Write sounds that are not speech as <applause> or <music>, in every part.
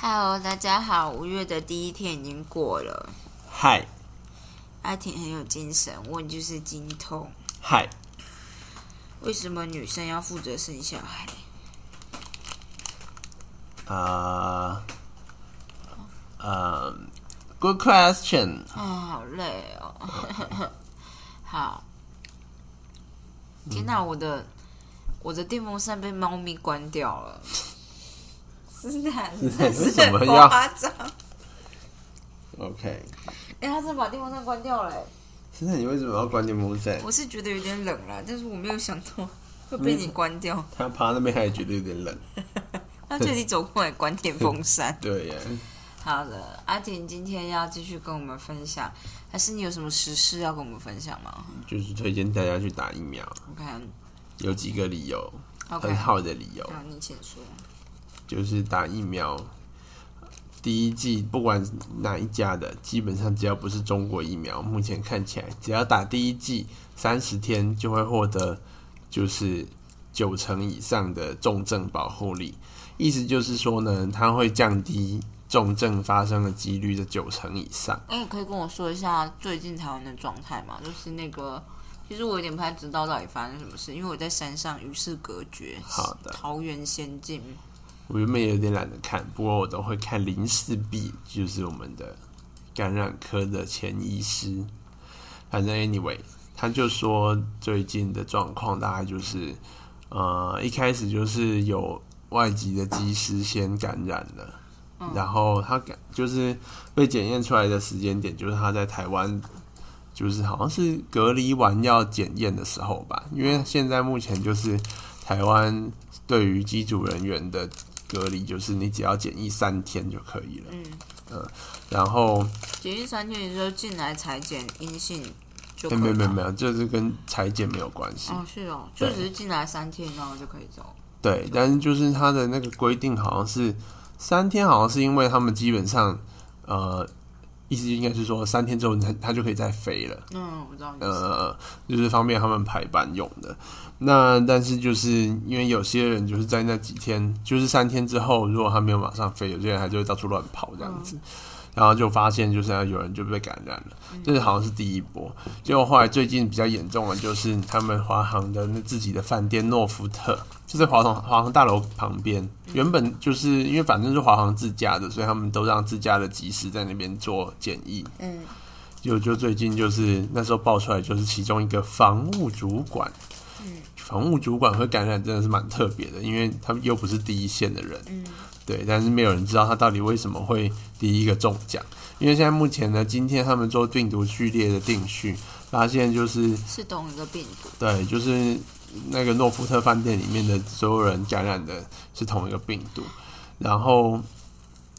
Hello，大家好，五月的第一天已经过了。嗨阿婷很有精神，问就是经痛。嗨，为什么女生要负责生小孩？啊，呃，Good question。啊、好累哦。<laughs> 好，天哪，我的我的电风扇被猫咪关掉了。是的，是的是什么很要夸张？OK，哎、他真的把电风扇关掉了、哎现在你为什么要关电风扇？我是觉得有点冷啦，但是我没有想到会被你关掉。<laughs> 他趴那边还觉得有点冷。<laughs> 他特地走过来关电风扇。<laughs> 对呀，好的，阿婷今天要继续跟我们分享，还是你有什么实事要跟我们分享吗就是推荐大家去打疫苗，？OK 有几个理由很好的理由，好，你请说。就是打疫苗。第一季不管哪一家的，基本上只要不是中国疫苗，目前看起来只要打第一季三十天就会获得就是九成以上的重症保护力。意思就是说呢，它会降低重症发生的几率的九成以上。哎，可以跟我说一下最近台湾的状态吗？就是那个，其实我有点不太知道到底发生什么事，因为我在山上与世隔绝。好的桃源仙境。我原本也有点懒得看，不过我都会看林世璧，就是我们的感染科的前医师。反正 anyway，他就说最近的状况大概就是，呃，一开始就是有外籍的机师先感染了，然后他感就是被检验出来的时间点，就是他在台湾。就是好像是隔离完要检验的时候吧，因为现在目前就是台湾对于机组人员的隔离，就是你只要检疫三天就可以了。嗯，然后检疫三天，你说进来裁剪阴性就没有没有没有，就是跟裁剪没有关系。哦，是哦，就只是进来三天，然后就可以走。对，但是就是他的那个规定好像是三天，好像是因为他们基本上呃，意思应该是说三天之后他他就可以再飞了。嗯，我知道。呃，就是方便他们排班用的。那但是就是因为有些人就是在那几天，就是三天之后，如果他没有马上飞，有些人还就会到处乱跑这样子。然后就发现，就是有人就被感染了，这是好像是第一波。结果后来最近比较严重的，就是他们华航的那自己的饭店诺福特，就在华航华航大楼旁边。原本就是因为反正是华航自家的，所以他们都让自家的技师在那边做检疫。嗯，就就最近就是那时候爆出来，就是其中一个防务主管，房务主管会感染真的是蛮特别的，因为他们又不是第一线的人，嗯对，但是没有人知道他到底为什么会第一个中奖，因为现在目前呢，今天他们做病毒序列的定序，发现就是是同一个病毒。对，就是那个诺福特饭店里面的所有人感染的是同一个病毒，然后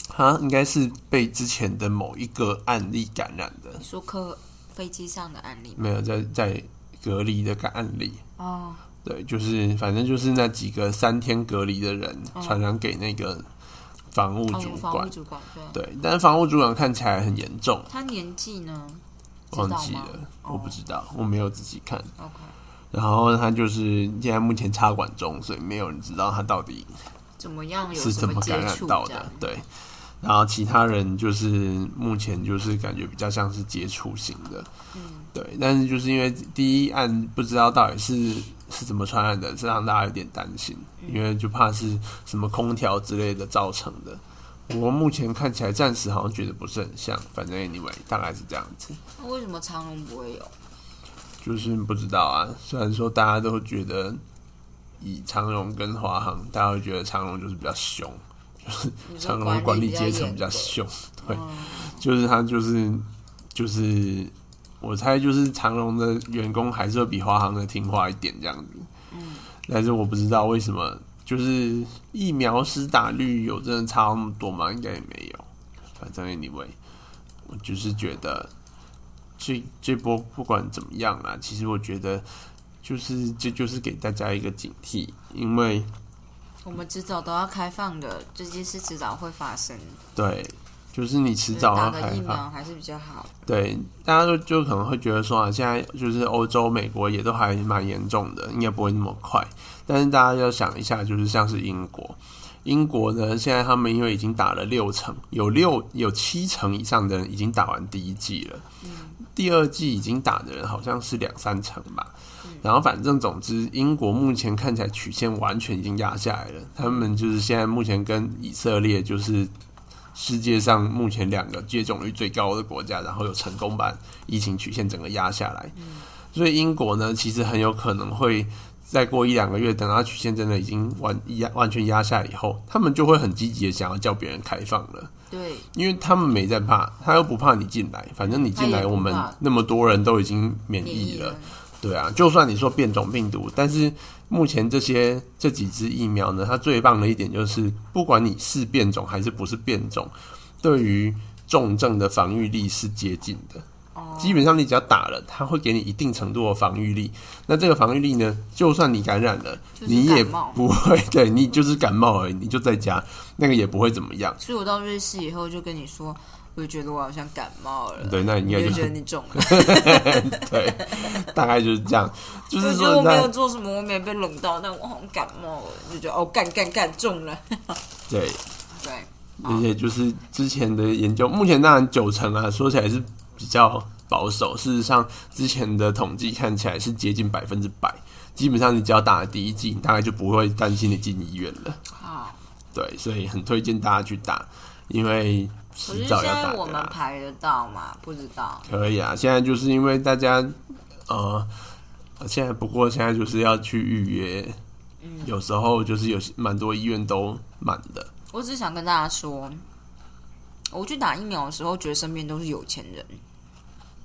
他应该是被之前的某一个案例感染的。你说客飞机上的案例吗？没有在在隔离的个案例。哦，对，就是反正就是那几个三天隔离的人传染给那个房务哦主管。对。但是房务主管看起来很严重，他年纪呢？忘记了，我不知道，我没有仔细看。OK，然后他就是现在目前插管中，所以没有人知道他到底怎么样？有是怎么感染到的。对，然后其他人就是目前就是感觉比较像是接触型的，嗯，对，但是就是因为第一案不知道到底是是怎么传染的，这让大家有点担心，嗯因为就怕是什么空调之类的造成的。我目前看起来暂时好像觉得不是很像，反正 anyway 大概是这样子，那为什么长隆不会有？就是不知道啊。虽然说大家都觉得以长荣跟华航，大家会觉得长荣就是比较凶，就是长荣管理阶层比较凶，对，嗯就是他就是就是我猜就是长荣的员工还是会比华航的听话一点这样子，嗯，但是我不知道为什么就是疫苗施打率有真的差那么多吗？应该也没有，反正 anyway，我就是觉得这这波不管怎么样啦，其实我觉得就是这就是给大家一个警惕，因为我们迟早都要开放的，这件事迟早会发生。对，就是你迟早打个疫要开放。苗还是比较好。对，大家就就可能会觉得说啊，现在就是欧洲、美国也都还蛮严重的，应该不会那么快。但是大家要想一下，就是像是英国，英国呢，现在他们因为已经打了六成，有六有七成以上的人已经打完第一季了，第二季已经打的人好像是两三成吧。然后反正总之，英国目前看起来曲线完全已经压下来了。他们就是现在目前跟以色列就是世界上目前两个接种率最高的国家，然后有成功把疫情曲线整个压下来。所以英国呢，其实很有可能会再过一两个月，等它曲线真的已经完压完全压下来以后，他们就会很积极的想要叫别人开放了。对，因为他们没在怕，他又不怕你进来，反正你进来，我们那么多人都已经免疫了。。对啊，就算你说变种病毒，但是目前这些这几支疫苗呢，它最棒的一点就是，不管你是变种还是不是变种，对于重症的防御力是接近的。哦基本上你只要打了，它会给你一定程度的防御力。那这个防御力呢，就算你感染了，就是你也不会，<laughs> 对你就是感冒而已，你就在家，那个也不会怎么样。所以我到瑞士以后就跟你说，我就觉得我好像感冒了。对，那应你就该就觉得你中了，<laughs> 对，大概就是这样。就就是觉说得我没有做什么，我没有被冷到，但我好像感冒了，就觉得哦，干干干中了。对，<laughs> 对，而且就是之前的研究，目前当然九成啊，说起来是比较保守。事实上，之前的统计看起来是接近百分之百。基本上你只要打了第一剂，你大概就不会担心你进医院了。好。对，所以很推荐大家去打，因为可是现在我们。排得到吗？不知道。可以啊，现在就是因为大家呃，现在不过现在就是要去预约，有时候就是有蛮多医院都满的。我只是想跟大家说，我去打疫苗的时候，觉得身边都是有钱人，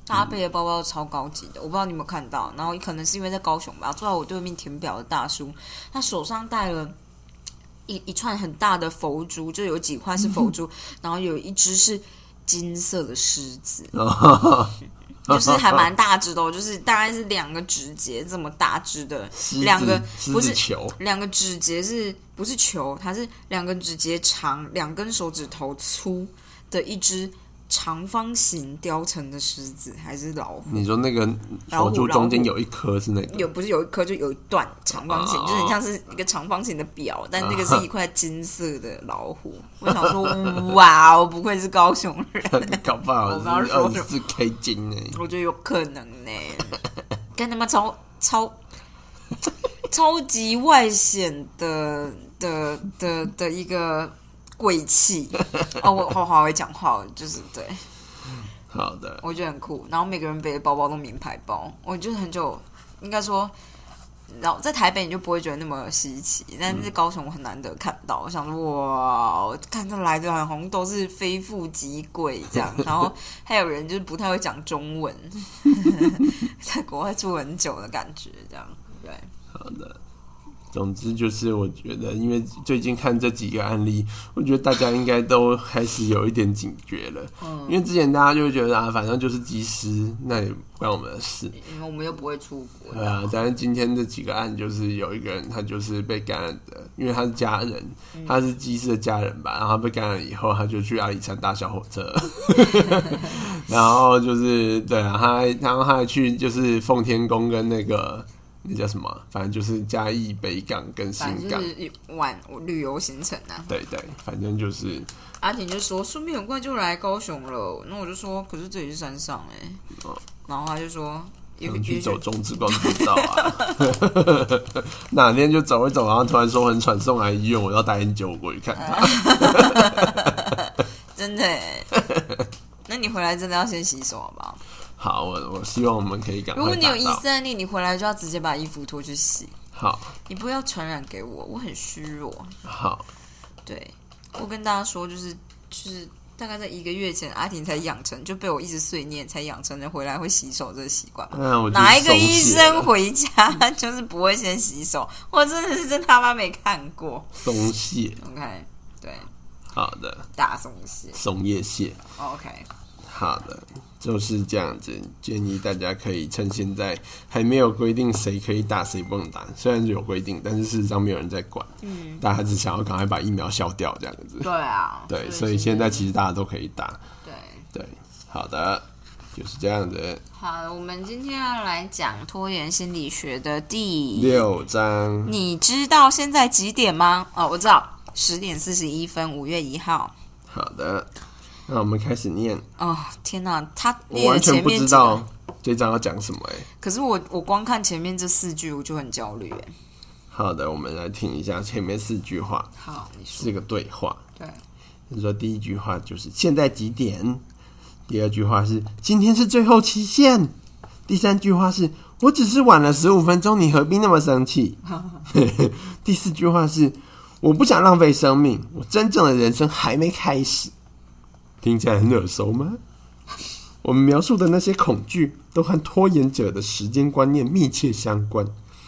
大家背的包包都超高级的。我不知道你有没有看到，然后可能是因为在高雄吧，坐在我对面填表的大叔，他手上戴了。一一串很大的佛珠，就有几块是佛珠，<laughs> 然后有一只是金色的狮子，<laughs> 就是还蛮大只的、哦，就是大概是两个指节这么大只的，两个不是球，两个指节是不是球？它是两个指节长，两根手指头粗的一只长方形雕成的狮子，还是老虎？你说那个佛珠中间有一颗是那个有不是有一颗就有一段长方形，哦就是很像是一个长方形的表，但那个是一块金色的老虎。<laughs> 我想说，哇，我不愧是高雄人，<laughs> 搞不好二十四 K 金呢。我觉得有可能呢。跟他妈超超超级外显的的的的一个贵气哦，我好好会讲话，就是对好的，我觉得很酷。然后每个人背的包包都名牌包，我就是很久应该说。然后在台北你就不会觉得那么稀奇，但是高雄我很难得看到。我想说，哇，我看他来的好像都是非富即贵这样，<laughs> 然后还有人就是不太会讲中文，<laughs> 在国外住很久的感觉，这样对。好的。总之就是，我觉得，因为最近看这几个案例，我觉得大家应该都开始有一点警觉了。嗯因为之前大家就会觉得啊，反正就是机师，那也不关我们的事。因为我们又不会出国，对啊，但是今天这几个案就是有一个人他就是被感染的，因为他是家人，嗯他是机师的家人吧，然后他被感染以后，他就去阿里山搭小火车 <laughs> <laughs> 然后就是对啊，他还然后他还去就是奉天宫跟那个那叫什么，反正就是嘉义北港跟新港，反正就是玩旅游行程啊。对对，反正就是阿婷就说顺便很快就来高雄了，那我就说可是这里是山上哎、哦然后他就说也想去走中之光步道啊，<laughs> 哪天就走一走，然后突然说很喘，送来医院，我要带很久我过去看他。<laughs> 真的哎、那你回来真的要先洗手好不好？好，我我希望我们可以赶快如果你有疑达到似案例，你回来就要直接把衣服脱去洗，好你不要传染给我，我很虚弱。好，对我跟大家说，就是就是大概在一个月前，阿婷才养成，就被我一直碎念，才养成了回来会洗手这个习惯嘛。那我哪一个松医生回家就是不会先洗手？我真的是真他妈没看过。松懈？OK，对，好的，大松懈。松叶蟹。OK，好的，就是这样子。建议大家可以趁现在还没有规定谁可以打谁不能打，虽然有规定，但是事实上没有人在管。嗯，大家只想要赶快把疫苗消掉，这样子。对啊，对，所以现在其实大家都可以打。对。对，好的，就是这样子。好，我们今天要来讲拖延心理学的第六章，你知道现在几点吗？哦，我知道，十点四十一分，五月一号。好的，那我们开始念。哦，天哪，他我完全不知道这章要讲什么哎。可是我我光看前面这四句我就很焦虑哎。好的，我们来听一下前面四句话，好，你说是个对话。对，你说第一句话就是现在几点？第二句话是今天是最后期限。第三句话是我只是晚了十五分钟，你何必那么生气？<laughs> 第四句话是我不想浪费生命，我真正的人生还没开始。听起来很耳熟吗？我们描述的那些恐惧，都和拖延者的时间观念密切相关。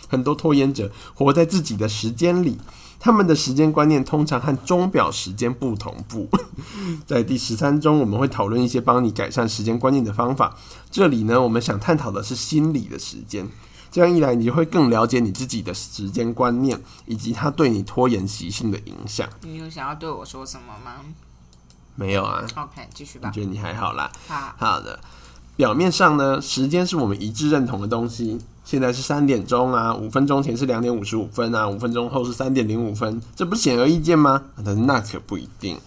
很多拖延者活在自己的时间里，他们的时间观念通常和钟表时间不同步。<laughs> 在第十三中，我们会讨论一些帮你改善时间观念的方法。这里呢，我们想探讨的是心理的时间。这样一来，你就会更了解你自己的时间观念，以及它对你拖延习性的影响。你有想要对我说什么吗没有啊？？OK，继续吧。我觉得你还好啦。好，好的，表面上呢，时间是我们一致认同的东西。现在是三点钟啊，五分钟前是两点五十五分啊，五分钟后是三点零五分，这不是显而易见吗？但是那可不一定，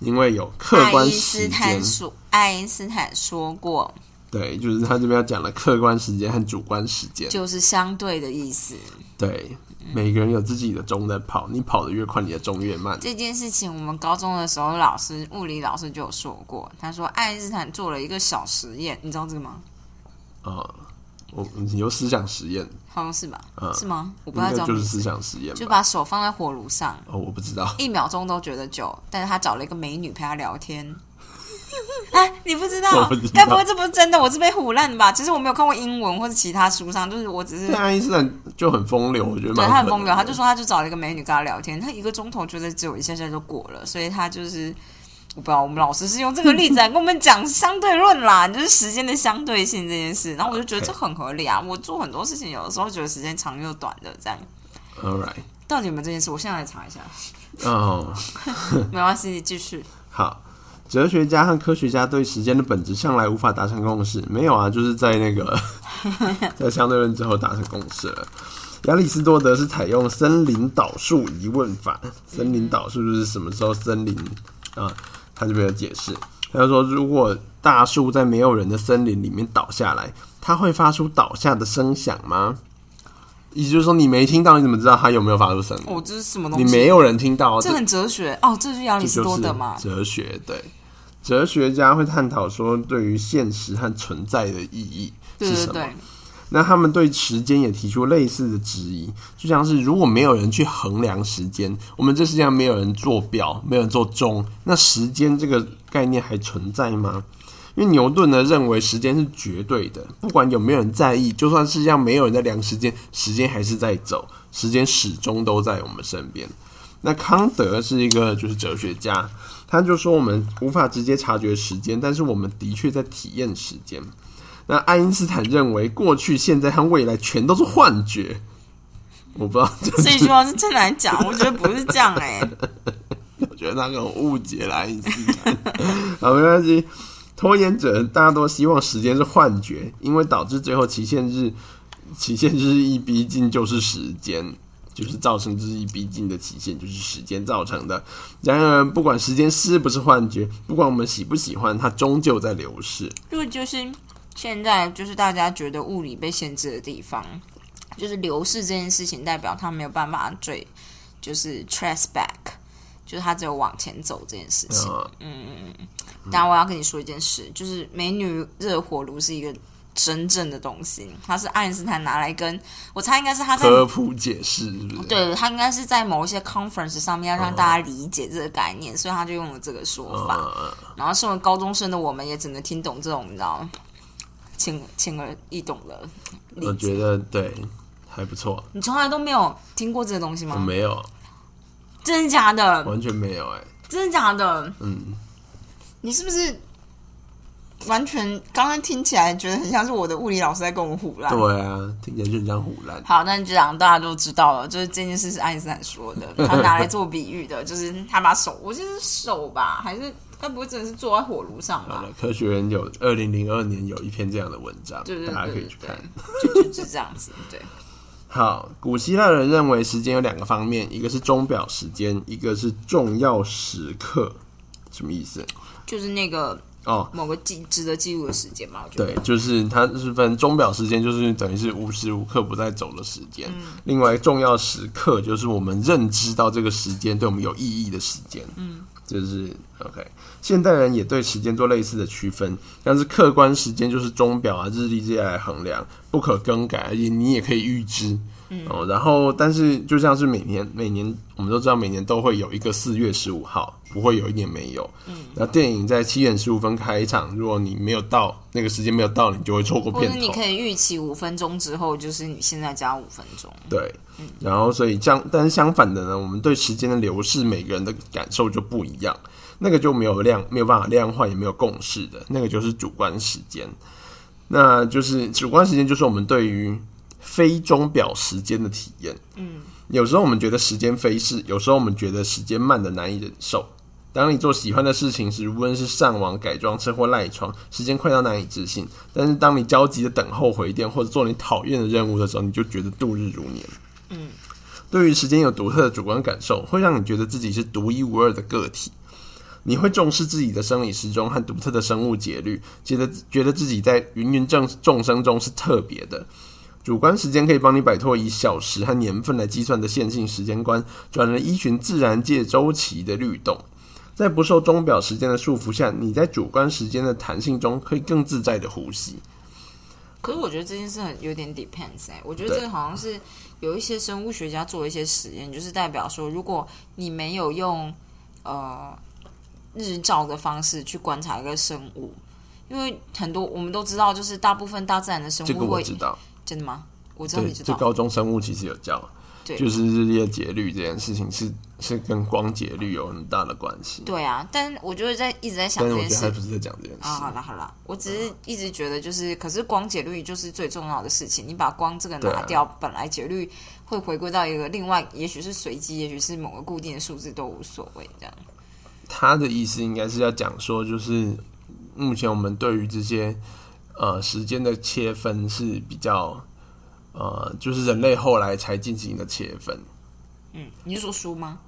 因为有客爱观因斯时间。坦说，爱因斯坦说过，对，就是他这边要讲的客观时间和主观时间。就是相对的意思。对，每个人有自己的钟在跑，你跑得越快，你的钟越慢。这件事情，我们高中的时候，老师物理老师就有说过，他说爱因斯坦做了一个小实验，你知道这个吗？啊、我你有思想实验，好像是吧？嗯是吗？我不太知道就是思想实验就？把手放在火炉上，哦，我不知道。一秒钟都觉得久，但是他找了一个美女陪他聊天。<laughs> 哎，你不知道？该不会这不是真的？我是被唬烂的吧？其实我没有看过英文或者其他书上，就是我只是对，爱因斯坦就很风流，我觉得对他很风流，他就说他就找了一个美女跟他聊天，他一个钟头觉得只有一下下就过了，所以他就是我不知道，我们老师是用这个例子来跟我们讲相对论啦，<laughs> 就是时间的相对性这件事，然后我就觉得这很合理啊。<laughs> 我做很多事情，有的时候觉得时间长又短的这样。All right，到底有没有这件事？我现在来查一下，哦，没关系，继续。好。哲学家和科学家对时间的本质向来无法达成共识。没有啊，就是在那个 <laughs> 在相对论之后达成共识了。亚里士多德是采用森林导数疑问法，森林导数就是什么时候森林啊？他就没有解释。他就说，如果大树在没有人的森林里面倒下来，它会发出倒下的声响吗？意思就是说，你没听到，你怎么知道它有没有发出声音？哦，这是什么东西？你没有人听到，这很哲学哦，这是亚里士多德嘛？哲学对，哲学家会探讨说对于现实和存在的意义是什么。对对，那他们对时间也提出类似的质疑，就像是如果没有人去衡量时间，我们这世界上没有人做表，没有人做钟，那时间这个概念还存在吗？因为牛顿呢认为时间是绝对的，不管有没有人在意，就算世界上没有人在量时间，时间还是在走，时间始终都在我们身边。那康德是一个就是哲学家，他就说我们无法直接察觉时间，但是我们的确在体验时间。那爱因斯坦认为过去、现在和未来全都是幻觉。我不知道，这一句话是真难讲，我觉得不是这样哎、<laughs> 我觉得他可能误解了爱因斯坦。好，没关系。拖延者大家都希望时间是幻觉，因为导致最后期限日期限日一逼近就是时间，就是造成日益逼近的期限就是时间造成的。然而，不管时间是不是幻觉，不管我们喜不喜欢，它终究在流逝。这个就是现在就是大家觉得物理被限制的地方，就是流逝这件事情代表它没有办法追，就是 trace back，就是它只有往前走这件事情。嗯，但我要跟你说一件事，就是美女热火炉是一个真正的东西，它是爱因斯坦拿来跟我猜应该是他在科普解释是是？对他应该是在某一些 conference 上面要让大家理解这个概念，所以他就用了这个说法。嗯，然后身为高中生的我们也只能听懂这种你知道轻轻而易懂的。我觉得对，还不错。你从来都没有听过这个东西我吗？没有，真的假的？完全没有、哎，真的假的？嗯，你是不是完全刚刚听起来觉得很像是我的物理老师在跟我胡乱？对啊，听起来就很像胡乱。好，那这样大家都知道了，就是这件事是爱因斯坦说的，<laughs> 他拿来做比喻的，就是他把手，我记得是手吧，还是该不会真的是坐在火炉上吧？科学人有二零零二年有一篇这样的文章，对对对大家可以去看。就就是这样子，<laughs> 对。好，古希腊人认为时间有两个方面，一个是钟表时间，一个是重要时刻。什么意思？就是那个哦，某个记值得记录的时间嘛。我觉得对，就是它是分钟表时间，就是等于是无时无刻不在走的时间。另外，重要时刻就是我们认知到这个时间对我们有意义的时间。嗯，就是 OK。现代人也对时间做类似的区分，但是客观时间就是钟表啊、日历这些来衡量，不可更改，而且你也可以预知。哦，然后但是就像是每年每年我们都知道每年都会有一个四月十五号，不会有一年没有。嗯，那电影在七点十五分开场，如果你没有到那个时间没有到，你就会错过或者片头。你可以预期五分钟之后，就是你现在加五分钟。对，然后所以相但是相反的呢，我们对时间的流逝，每个人的感受就不一样，那个就没有量没有办法量化，也没有共识的，那个就是主观时间。那就是主观时间，就是我们对于非钟表时间的体验。嗯，有时候我们觉得时间飞逝，有时候我们觉得时间慢的难以忍受。当你做喜欢的事情时，无论是上网、改装车或赖床，时间快到难以置信。但是当你焦急的等候回电或者做你讨厌的任务的时候，你就觉得度日如年。嗯，对于时间有独特的主观感受，会让你觉得自己是独一无二的个体。你会重视自己的生理时钟和独特的生物节律，觉得觉得自己在芸芸众众生中是特别的。主观时间可以帮你摆脱以小时和年份来计算的线性时间观，转而依循自然界周期的律动。在不受钟表时间的束缚下，你在主观时间的弹性中可以更自在的呼吸。可是我觉得这件事很有点 depends 哎、我觉得这个好像是有一些生物学家做一些实验，就是代表说，如果你没有用呃日照的方式去观察一个生物，因为很多我们都知道，就是大部分大自然的生这个物会我知道，真的吗？我知道对，你知道，这高中生物其实有教，对就是日夜节律这件事情是是跟光节律有很大的关系。对啊，但我就是在一直在想这件事是我觉得不是在讲这件事。啊，好啦好啦，我只是一直觉得就是，可是光节律就是最重要的事情。你把光这个拿掉，本来节律会回归到一个另外，也许是随机，也许是某个固定的数字都无所谓。这样，他的意思应该是要讲说，就是目前我们对于这些呃时间的切分是比较呃，就是人类后来才进行的切分。嗯，你是说书吗？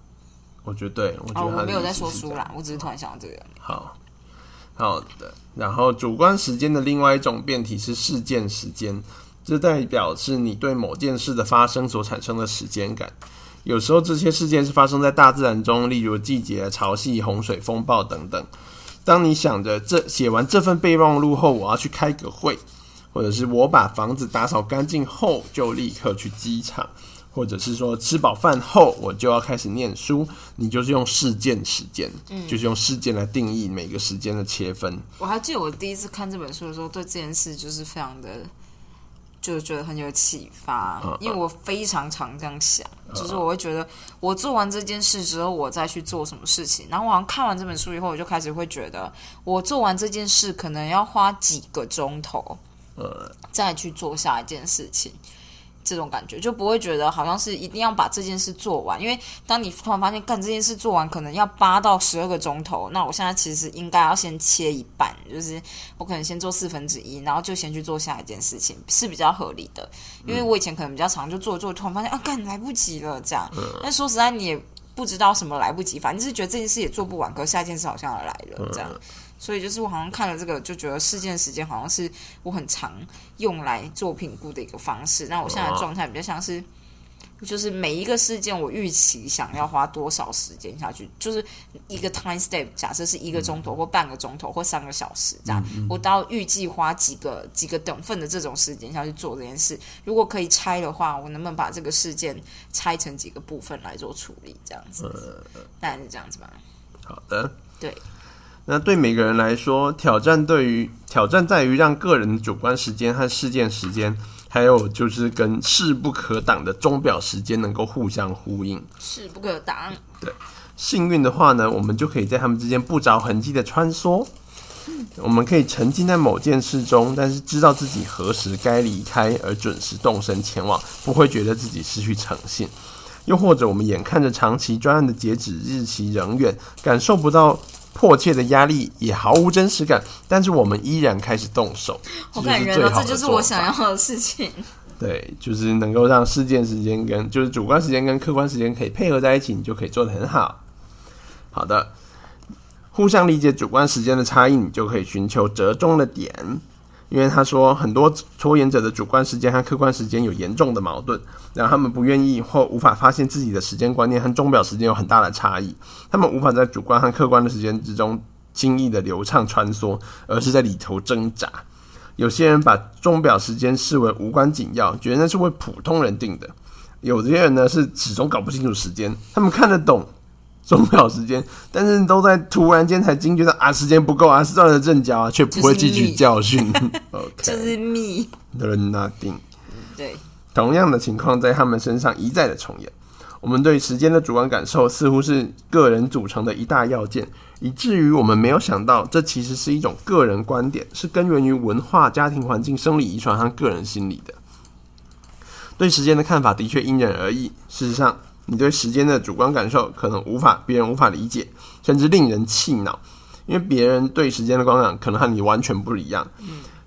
我觉得对，我觉哦，得没有在说书啦，我只是突然想到这个。好好的，然后主观时间的另外一种变体是事件时间，这代表是你对某件事的发生所产生的时间感。有时候这些事件是发生在大自然中，例如季节、潮汐、洪水、风暴等等。当你想着这写完这份备忘录后，我要去开个会，或者是我把房子打扫干净后就立刻去机场，或者是说吃饱饭后我就要开始念书，你就是用事件时间，嗯就是用事件来定义每个时间的切分。我还记得我第一次看这本书的时候，对这件事就是非常的，就觉得很有启发，嗯因为我非常常这样想，就是我会觉得我做完这件事之后，我再去做什么事情。然后我好像看完这本书以后，我就开始会觉得，我做完这件事可能要花几个钟头，呃，再去做下一件事情。这种感觉就不会觉得好像是一定要把这件事做完，因为当你突然发现干这件事做完可能要八到十二个钟头，那我现在其实应该要先切一半，就是我可能先做四分之一，然后就先去做下一件事情是比较合理的。因为我以前可能比较长，就做做，突然发现啊，干来不及了这样。但说实在，你也不知道什么来不及，反正就是觉得这件事也做不完，可是下一件事好像要来了这样。所以就是我好像看了这个，就觉得事件时间好像是我很常用来做评估的一个方式。那我现在的状态比较像是，就是每一个事件我预期想要花多少时间下去，就是一个 time step，假设是一个钟头或半个钟头或三个小时这样，我到预计花几个几个等份的这种时间下去做这件事。如果可以拆的话，我能不能把这个事件拆成几个部分来做处理？这样子，大概是这样子吧。好的，对。那对每个人来说，挑战对于挑战在于让个人的主观时间和事件时间，还有就是跟势不可挡的钟表时间能够互相呼应。势不可挡。对幸运的话呢，我们就可以在他们之间不着痕迹的穿梭。我们可以沉浸在某件事中，但是知道自己何时该离开，而准时动身前往，不会觉得自己失去诚信。又或者，我们眼看着长期专案的截止日期仍远，感受不到迫切的压力，也毫无真实感，但是我们依然开始动手。好感人哦，就是最好的这就是我想要的事情。对，就是能够让事件时间跟就是主观时间跟客观时间可以配合在一起，你就可以做得很好。好的，互相理解主观时间的差异，你就可以寻求折中的点。因为他说很多拖延者的主观时间和客观时间有严重的矛盾，然后他们不愿意或无法发现自己的时间观念和钟表时间有很大的差异，他们无法在主观和客观的时间之中轻易的流畅穿梭，而是在里头挣扎。有些人把钟表时间视为无关紧要，觉得那是为普通人定的；有些人呢是始终搞不清楚时间，他们看得懂钟表时间，但是都在突然间才惊觉到啊，时间不够啊，是断了阵脚啊，却不会汲取教训。<laughs> <laughs> 就是 OK，同样的情况在他们身上一再的重演。我们对时间的主观感受似乎是个人组成的一大要件，以至于我们没有想到，这其实是一种个人观点，是根源于文化、家庭环境、生理遗传和个人心理的。对时间的看法的确因人而异。事实上，你对时间的主观感受可能无法别人无法理解，甚至令人气恼，因为别人对时间的观感可能和你完全不一样。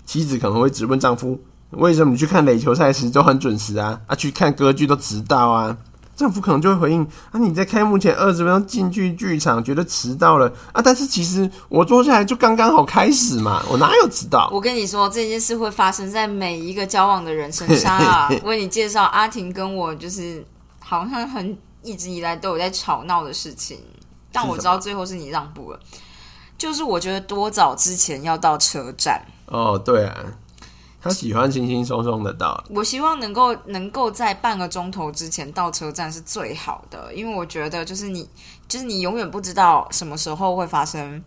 妻子可能会质问丈夫：“为什么你去看垒球赛时都很准时啊？啊，去看歌剧都迟到啊？”丈夫可能就会回应：“啊，你在开幕前二十分钟进去剧场，觉得迟到了啊？但是其实我坐下来就刚刚好开始嘛，我哪有迟到？我跟你说，这件事会发生在每一个交往的人身上啊！<laughs> 为你介绍，阿婷跟我就是好像很一直以来都有在吵闹的事情，但我知道最后是你让步了。就是我觉得多早之前要到车站，哦，对啊，他喜欢轻轻松松的到。我希望能够能够在半个钟头之前到车站是最好的，因为我觉得就是你就是你永远不知道什么时候会发生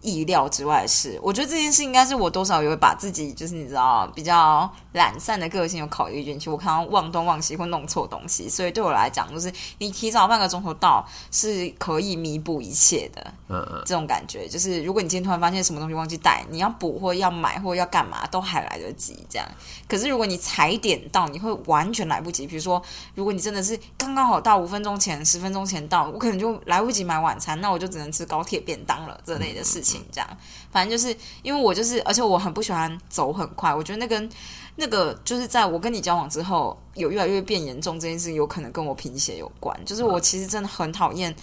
意料之外的事。我觉得这件事应该是我多少也会把自己就是你知道比较懒散的个性有考虑进去。我可能忘东忘西或弄错东西，所以对我来讲，就是你提早半个钟头到是可以弥补一切的。嗯嗯，这种感觉，就是如果你今天突然发现什么东西忘记带，你要补或要买或要干嘛都还来得及。这样，可是如果你踩点到，你会完全来不及。比如说，如果你真的是刚刚好到五分钟前、十分钟前到，我可能就来不及买晚餐，那我就只能吃高铁便当了这类的事情。这样，反正就是因为我就是，而且我很不喜欢走很快，我觉得那跟那个就是在我跟你交往之后有越来越变严重这件事，有可能跟我贫血有关。就是我其实真的很讨厌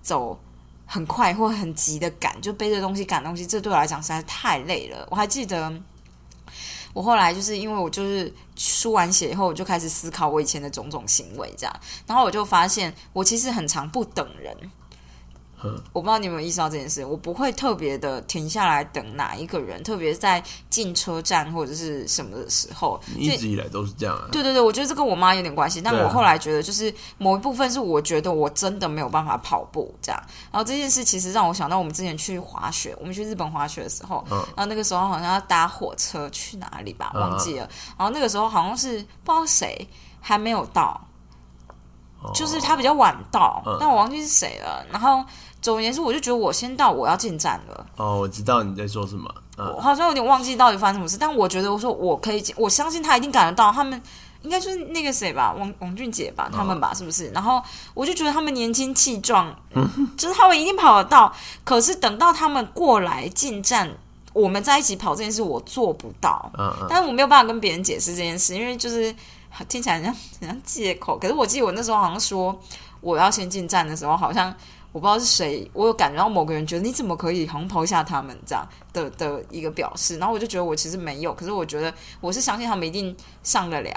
走。很快或很急的赶，就背着东西赶东西，这对我来讲实在是太累了。我还记得，我后来就是因为我就是输完血以后，我就开始思考我以前的种种行为，这样，然后我就发现我其实很常不等人。我不知道你有没有意识到这件事，我不会特别的停下来等哪一个人，特别在进车站或者是什么的时候。你一直以来都是这样啊。对对对，我觉得这跟我妈有点关系，但我后来觉得，就是某一部分是我觉得我真的没有办法跑步这样。然后这件事其实让我想到我们之前去滑雪，我们去日本滑雪的时候，嗯然后那个时候好像要搭火车去哪里吧，嗯忘记了。然后那个时候好像是不知道谁还没有到，就是他比较晚到，嗯但我忘记是谁了。然后总而言之，我就觉得我先到，我要进站了。哦，我知道你在说什么。嗯我好像有点忘记到底发生什么事，但我觉得我说我可以进，我相信他一定赶得到。他们应该就是那个谁吧，王王俊杰吧，他们吧，是不是？然后我就觉得他们年轻气壮，就是他们一定跑得到。可是等到他们过来进站，我们在一起跑这件事，我做不到。嗯嗯，但是我没有办法跟别人解释这件事，因为就是听起来很像很像借口。可是我记得我那时候好像说我要先进站的时候，好像我不知道是谁，我有感觉到某个人觉得你怎么可以好像抛下他们这样的的一个表示，然后我就觉得我其实没有，可是我觉得我是相信他们一定上得了。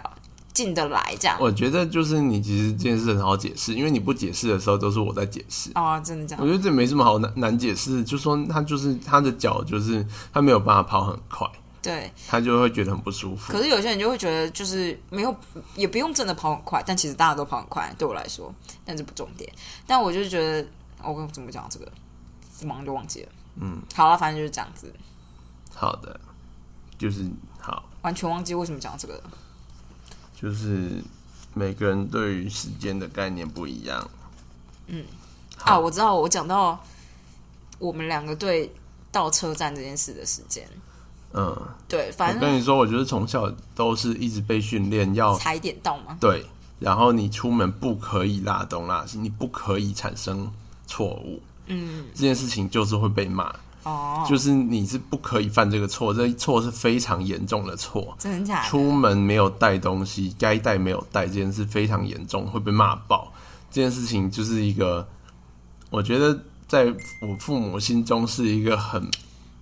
进得来这样我觉得就是你其实这件事很好解释，因为你不解释的时候都是我在解释。哦，真的这样我觉得这没什么好难难解释，就说他就是他的脚就是他没有办法跑很快，对。他就会觉得很不舒服。可是有些人就会觉得就是没有也不用真的跑很快，但其实大家都跑很快，对我来说，但这不重点。但我就觉得，哦我怎么讲这个，马上就忘记了。嗯，好了，反正就是这样子，好的，就是好，完全忘记为什么讲这个。就是每个人对于时间的概念不一样。嗯啊，我知道，我讲到我们两个对到车站这件事的时间，嗯，对，反正我跟你说，我觉得从小都是一直被训练要踩点到嘛。对，然后你出门不可以拉东拉西，你不可以产生错误。嗯，这件事情就是会被骂。哦，就是你是不可以犯这个错，这错是非常严重的错。真的假的？出门没有带东西，该带没有带，这件事非常严重，会被骂爆。这件事情就是一个，我觉得在我父母心中是一个很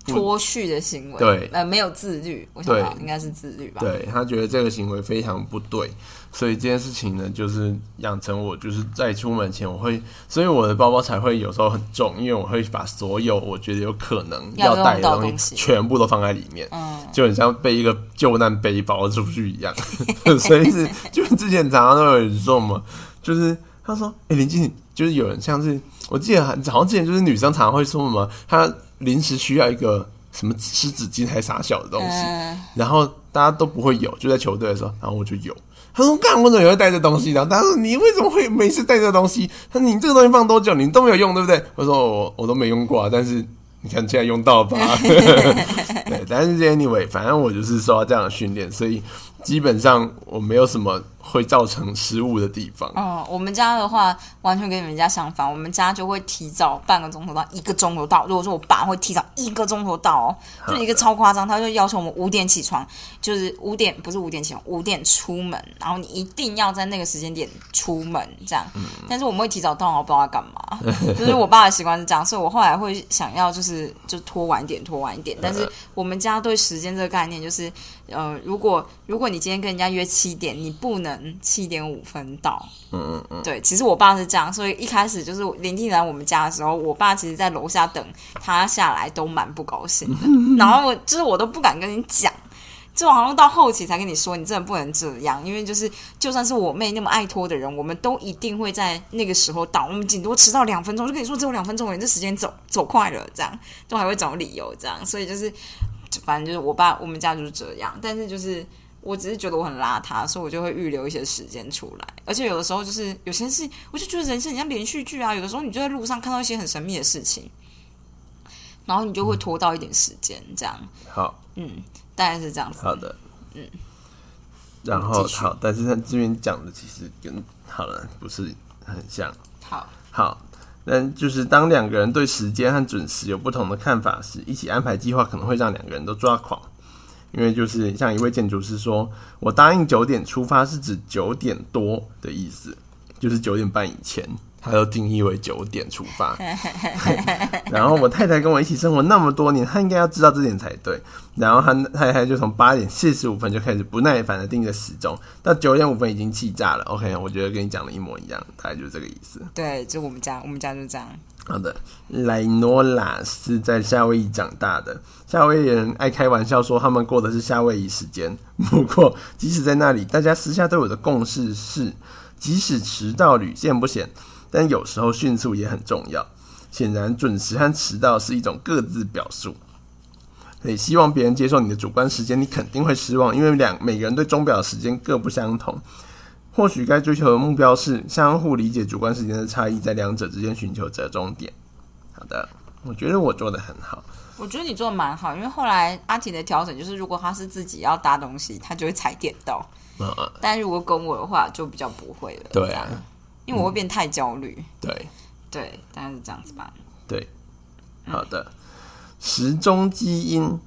脱序的行为，对。呃，没有自律，我想应该是自律吧，对他觉得这个行为非常不对，所以这件事情呢，就是养成我就是在出门前我会，所以我的包包才会有时候很重，因为我会把所有我觉得有可能要带的东东西全部都放在里面，嗯，就很像背一个救难背包出去一样，<laughs> 所以是就是之前常常都有人说嘛，就是他说，哎、林静，就是有人像是我记得好像之前就是女生常常会说什么，她临时需要一个什么湿纸巾还傻小的东西，嗯然后大家都不会有，就在球队的时候，然后我就有。他说：“干，我怎么也会带这东西？”然后他说：“你为什么会每次带这东西？”他说：“你这个东西放多久？你都没有用，对不对？” <laughs> 我说：“我我都没用过啊，但是你看现在用到吧。<laughs> ”对，但是 anyway，反正我就是受到这样的训练，所以基本上我没有什么会造成失误的地方。哦，我们家的话完全跟你们家相反，我们家就会提早半个钟头到一个钟头到。如果说我爸会提早一个钟头到哦，就一个超夸张，他就要求我们五点起床，就是五点不是五点起床，五点出门，然后你一定要在那个时间点出门这样。但是我们会提早到，我不知道他干嘛，<laughs> 就是我爸的习惯是这样，所以我后来会想要就是就拖晚一点，拖晚一点。但是我们家对时间这个概念就是，呃，如果如果你今天跟人家约七点，你不能七点五分到。嗯嗯嗯，对，其实我爸是这样，所以一开始就是林静来我们家的时候，我爸其实在楼下等他下来都蛮不高兴的，<laughs> 然后我就是我都不敢跟你讲。就好像到后期才跟你说，你真的不能这样，因为就是就算是我妹那么爱拖的人，我们都一定会在那个时候到，我们顶多迟到两分钟，就跟你说只有两分钟而已，这时间走走快了，这样都还会找理由这样，所以就是反正就是我爸我们家就是这样，但是就是我只是觉得我很邋遢，所以我就会预留一些时间出来。而且有的时候就是有些事，我就觉得人生很像连续剧啊。有的时候你就在路上看到一些很神秘的事情，然后你就会拖到一点时间，这样，好嗯，大概是这样子。好的，嗯。然后好，但是他这边讲的其实跟好了不是很像。好，好，那就是当两个人对时间和准时有不同的看法时，一起安排计划可能会让两个人都抓狂。因为就是像一位建筑师说，我答应九点出发是指九点多的意思，就是九点半以前，他都定义为九点出发。<laughs> 然后我太太跟我一起生活那么多年，她应该要知道这点才对。然后她太太就从八点四十五分就开始不耐烦的盯着时钟，到九点五分已经气炸了。OK，我觉得跟你讲的一模一样，大概就是这个意思。对，就我们家，我们家就这样。好的，莱诺拉是在夏威夷长大的。夏威夷人爱开玩笑说他们过的是夏威夷时间。不过，即使在那里，大家私下都有的共识是，即使迟到屡见不鲜，但有时候迅速也很重要。显然，准时和迟到是一种各自表述。所以，希望别人接受你的主观时间，你肯定会失望，因为两每个人对钟表的时间各不相同。或许该追求的目标是相互理解主观时间的差异，在两者之间寻求折中点。好的，我觉得我做的很好。我觉得你做的蛮好，因为后来阿婷的调整就是，如果他是自己要搭东西，他就会踩点到；但如果跟我的话，就比较不会了。对啊，因为我会变太焦虑。对对，大概是这样子吧。对，好的。时钟基因，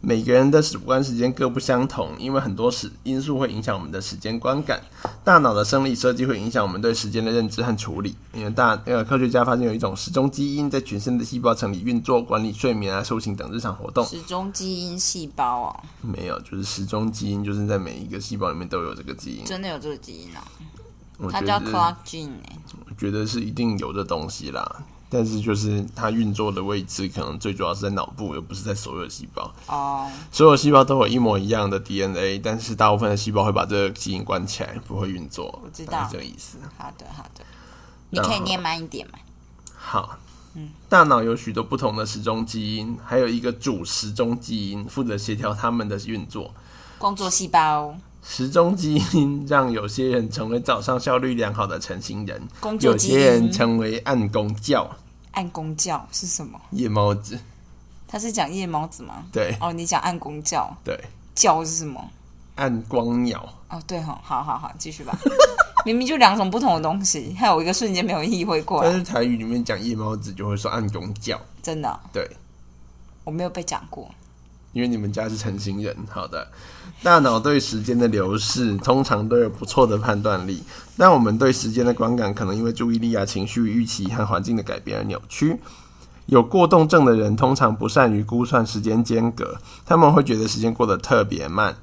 每个人的主观时间各不相同，因为很多时因素会影响我们的时间观感。大脑的生理设计会影响我们对时间的认知和处理。因为大呃科学家发现有一种时钟基因在全身的细胞层里运作、管理睡眠啊、抒情等日常活动。时钟基因细胞哦，没有，就是时钟基因，就是在每一个细胞里面都有这个基因。真的有这个基因啊，它叫 clock gene 哎、我觉得是一定有的东西啦。但是就是它运作的位置，可能最主要是在脑部，而不是在所有细胞。哦，所有细胞都有一模一样的 DNA，但是大部分的细胞会把这个基因关起来，不会运作。我知道是这个意思。好的好的，你可以念慢一点嘛。好，嗯大脑有许多不同的时钟基因，还有一个主时钟基因负责协调它们的运作。工作细胞、时钟基因让有些人成为早上效率良好的成型人，有工作基些人因、成为暗公教暗公教是什么？夜猫子。他是讲夜猫子吗？对哦，你讲暗公教，对，教是什么？暗光鸟。哦，对哈、好好好，继续吧。<laughs> 明明就两种不同的东西，还有一个瞬间没有意会过来，但是台语里面讲夜猫子就会说暗公教。真的哦、对，我没有被讲过。因为你们家是成型人，好的。大脑对时间的流逝通常都有不错的判断力，但我们对时间的观感可能因为注意力啊、情绪、预期和环境的改变而扭曲。有过动症的人通常不善于估算时间间隔，他们会觉得时间过得特别慢，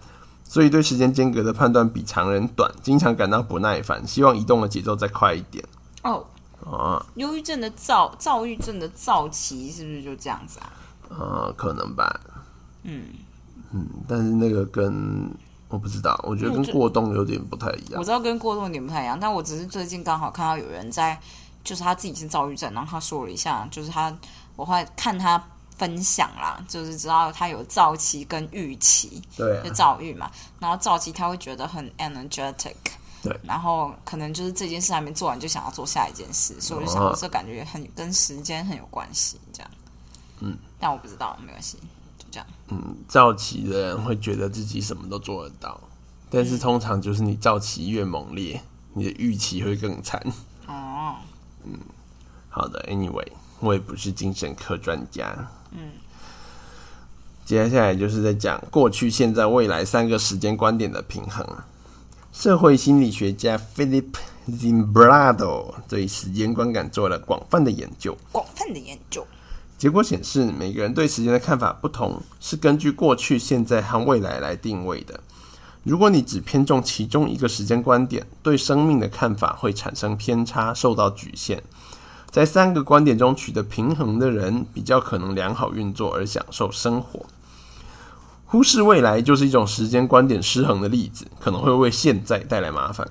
所以对时间间隔的判断比常人短，经常感到不耐烦，希望移动的节奏再快一点。哦，啊，忧郁症的躁躁郁症的躁期是不是就这样子啊？呃，可能吧。嗯，嗯，但是那个跟我不知道，我觉得跟过动有点不太一样。我。知道跟过动有点不太一样，但我只是最近刚好看到有人在，就是他自己是躁郁症，然后他说了一下，就是他我会看他分享啦，就是知道他有躁期跟郁期，对啊，躁郁嘛，然后躁期他会觉得很 energetic，对，然后可能就是这件事还没做完就想要做下一件事，所以我就想这感觉很跟时间很有关系，这样，嗯，但我不知道，没关系，就这样，嗯，躁期的人会觉得自己什么都做得到，但是通常就是你躁期越猛烈，你的预期会更惨。<laughs> 哦，嗯好的，Anyway，我也不是精神科专家。嗯，接下来就是在讲过去、现在、未来三个时间观点的平衡。社会心理学家 Philip Zimbardo 对时间观感做了广泛的研究，广泛的研究，结果显示，每个人对时间的看法不同，是根据过去、现在和未来来定位的。如果你只偏重其中一个时间观点，对生命的看法会产生偏差，受到局限。在三个观点中取得平衡的人，比较可能良好运作而享受生活。忽视未来就是一种时间观点失衡的例子，可能会为现在带来麻烦。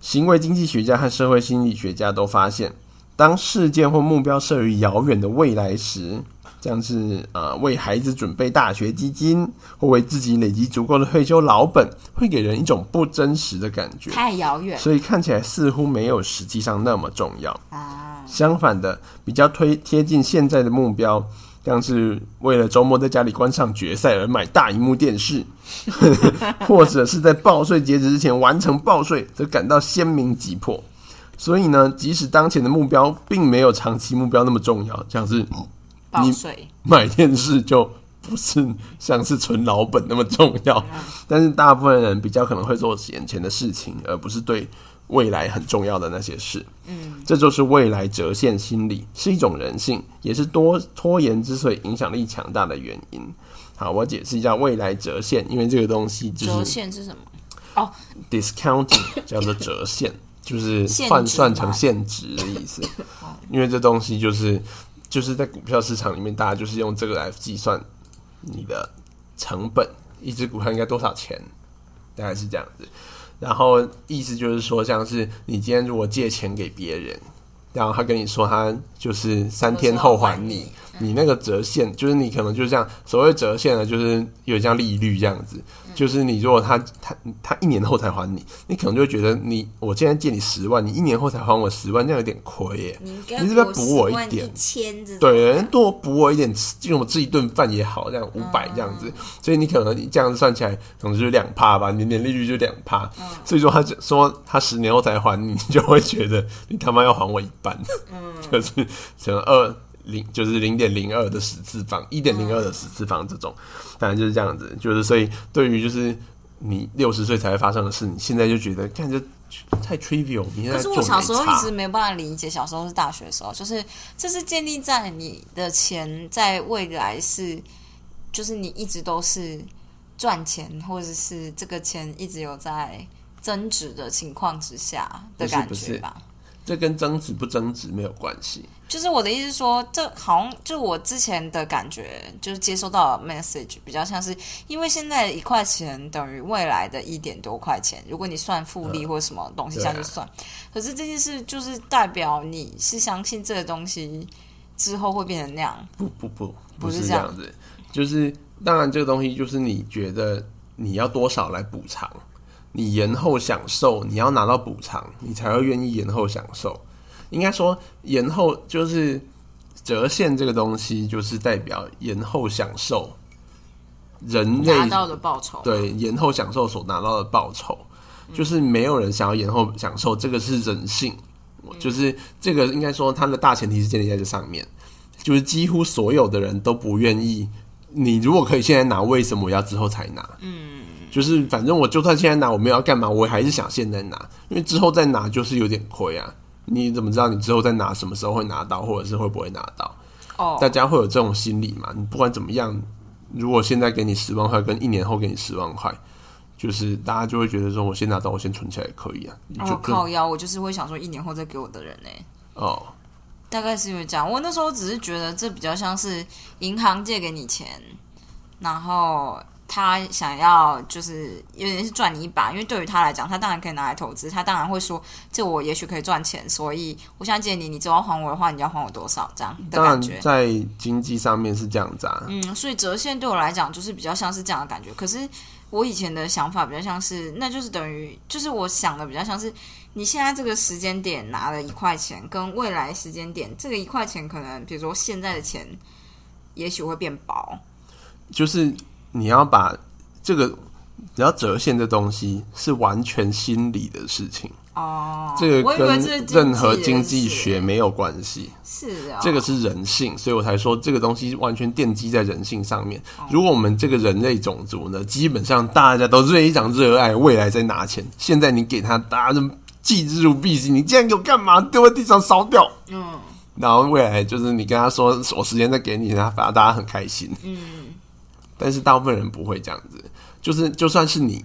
行为经济学家和社会心理学家都发现，当事件或目标设于遥远的未来时，像是呃为孩子准备大学基金，或为自己累积足够的退休老本，会给人一种不真实的感觉，太遥远所以看起来似乎没有实际上那么重要。啊，相反的，比较推贴近现在的目标，像是为了周末在家里观赏决赛而买大荧幕电视，<laughs> 或者是在报税截止之前完成报税，则感到鲜明急迫。所以呢，即使当前的目标并没有长期目标那么重要，像是你，买电视就不是像是存老本那么重要，<laughs> 但是大部分人比较可能会做眼前的事情，而不是对未来很重要的那些事。嗯，这就是未来折现心理，是一种人性，也是多拖延之所以影响力强大的原因。好，我解释一下未来折现，因为这个东西就折现是什么？哦，discounting 叫做折现，就是换算成现值的意思。<laughs> 因为这东西就是就是在股票市场里面，大家就是用这个来计算你的成本，一只股票应该多少钱，大概是这样子。然后意思就是说，像是你今天如果借钱给别人，然后他跟你说他就是三天后还你，你那个折现就是你可能就是这样，所谓折现呢，就是有点像利率这样子，就是你如果他他他一年后才还你，你可能就会觉得你我现在借你十万，你一年后才还我十万，这样有点亏耶。你你是不是要补我一点？千对，人多补我一点，吃就我吃一顿饭也好，这样五百这样子，所以你可能你这样子算起来，可能就是两趴吧，年年利率就两趴，所以说他就说他十年后才还你，你就会觉得你他妈要还我一半，<laughs> 就是可能二零就是零点零二的十次方，一点零二的十次方这种，反正就是这样子，就是所以对于就是你六十岁才会发生的事，你现在就觉得看这太 trivial，可是我小时候一直没有办法理解，小时候是大学的时候，就是这是建立在你的钱在未来是，就是你一直都是赚钱，或者是这个钱一直有在增值的情况之下的感不是不是觉吧。这跟增值不增值没有关系。就是我的意思是说，这好像就我之前的感觉，就是接收到 message 比较像是，因为现在一块钱等于未来的一点多块钱，如果你算复利或者什么东西下去算，可是这件事就是代表你是相信这个东西之后会变成那样，不不不，不不是这样。是这样子，就是当然这个东西就是你觉得你要多少来补偿，你延后享受，你要拿到补偿，你才会愿意延后享受。应该说延后就是折现这个东西，就是代表延后享受人类拿到的报酬。对延后享受所拿到的报酬，就是没有人想要延后享受，这个是人性。就是这个应该说它的大前提是建立在这上面，就是几乎所有的人都不愿意。你如果可以现在拿，为什么我要之后才拿？嗯，就是反正我就算现在拿，我没有要干嘛，我还是想现在拿，因为之后再拿就是有点亏啊。你怎么知道你之后再拿什么时候会拿到，或者是会不会拿到？哦，大家会有这种心理嘛？你不管怎么样，如果现在给你十万块，跟一年后给你十万块，就是大家就会觉得说，我先拿到，我先存起来也可以啊。靠腰，我就是会想说一年后再给我的人呢、哦，大概是因为这样。我那时候只是觉得这比较像是银行借给你钱，然后他想要就是有点是赚你一把，因为对于他来讲，他当然可以拿来投资，他当然会说这我也许可以赚钱，所以我现在借你，你只要还我的话，你要还我多少这样的感觉。在经济上面是这样子啊。嗯，所以折现对我来讲就是比较像是这样的感觉。可是我以前的想法比较像是，那就是等于，就是我想的比较像是，你现在这个时间点拿了一块钱，跟未来时间点这个一块钱，可能比如说现在的钱，也许会变薄。就是你要把这个，你要折现这东西是完全心理的事情，哦，这个跟任何经经济学没有关系。是啊、这个是人性，所以我才说这个东西完全奠基在人性上面。哦如果我们这个人类种族呢，基本上大家都非常热爱未来在拿钱，现在你给他，大家都记之如敝屣。你竟然给我干嘛？丢在地上烧掉。嗯然后未来就是你跟他说我时间再给你，他反而大家很开心。嗯，但是大部分人不会这样子，就是就算是你，